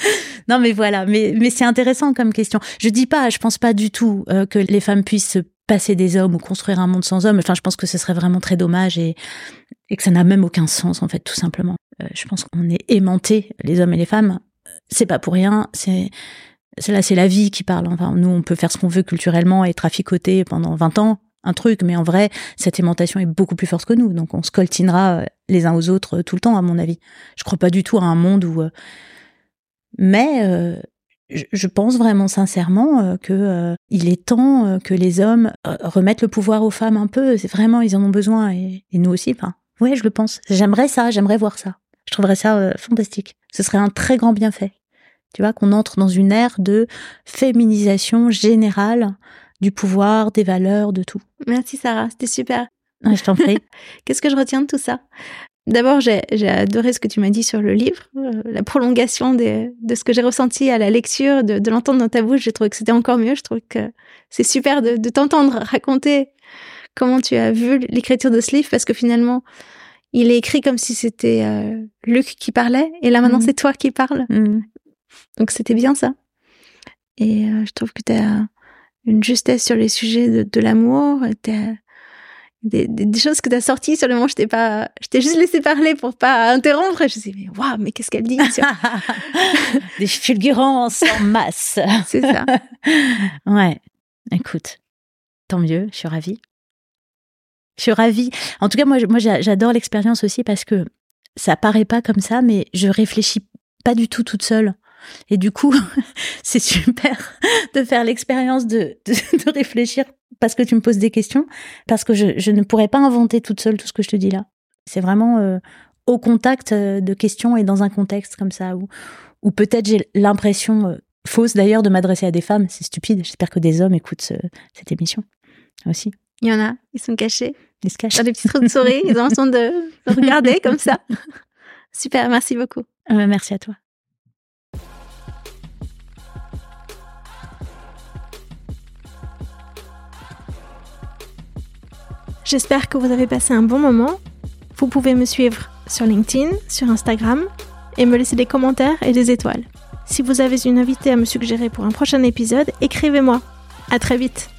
S1: Non, mais voilà, mais, mais c'est intéressant comme question. Je dis pas, je pense pas du tout euh, que les femmes puissent se passer des hommes ou construire un monde sans hommes. Enfin, je pense que ce serait vraiment très dommage et, que ça n'a même aucun sens, en fait, tout simplement. Euh, je pense qu'on est aimantés, les hommes et les femmes. C'est pas pour rien, c'est, là, c'est la vie qui parle. Enfin, nous, on peut faire ce qu'on veut culturellement et traficoter pendant 20 ans un truc, mais en vrai, cette aimantation est beaucoup plus forte que nous, donc on se coltinera euh, les uns aux autres euh, tout le temps, à mon avis. Je crois pas du tout à un monde où. Euh, mais je pense vraiment sincèrement que il est temps que les hommes remettent le pouvoir aux femmes un peu. C'est vraiment, ils en ont besoin et, nous aussi. Enfin, ouais, je le pense. J'aimerais ça, j'aimerais voir ça. Je trouverais ça fantastique. Ce serait un très grand bienfait. Tu vois, qu'on entre dans une ère de féminisation générale du pouvoir, des valeurs, de tout.
S2: Merci Sarah, c'était super.
S1: je t'en prie.
S2: Qu'est-ce que je retiens de tout ça? D'abord, j'ai adoré ce que tu m'as dit sur le livre, euh, la prolongation de, de ce que j'ai ressenti à la lecture, de, de l'entendre dans ta bouche. J'ai trouvé que c'était encore mieux. Je trouve que c'est super de, de t'entendre raconter comment tu as vu l'écriture de ce livre, parce que finalement, il est écrit comme si c'était euh, Luc qui parlait, et là maintenant, mmh. c'est toi qui parles. Mmh. Donc c'était bien ça. Et euh, je trouve que tu as une justesse sur les sujets de, de l'amour, des, choses que tu as sorties sur le moment, je t'ai pas, je t'ai juste laissé parler pour pas interrompre. Et je me suis dit, mais waouh, mais qu'est-ce qu'elle dit
S1: Des fulgurances en masse.
S2: C'est ça.
S1: ouais. Écoute, tant mieux, je suis ravie. Je suis ravie. En tout cas, moi, moi j'adore l'expérience aussi parce que ça paraît pas comme ça, mais je réfléchis pas du tout toute seule. Et du coup, c'est super de faire l'expérience de, de, de, réfléchir parce que tu me poses des questions, parce que je, je, ne pourrais pas inventer toute seule tout ce que je te dis là. C'est vraiment euh, au contact euh, de questions et dans un contexte comme ça, où, où peut-être j'ai l'impression euh, fausse d'ailleurs de m'adresser à des femmes. C'est stupide. J'espère que des hommes écoutent ce, cette émission aussi.
S2: Il y en a, ils sont cachés.
S1: Ils se cachent.
S2: Dans des petites trous de souris, ils ont l'impression de, de regarder comme ça. Super, merci beaucoup.
S1: merci à toi.
S2: J'espère que vous avez passé un bon moment. Vous pouvez me suivre sur LinkedIn, sur Instagram et me laisser des commentaires et des étoiles. Si vous avez une invitée à me suggérer pour un prochain épisode, écrivez-moi. À très vite.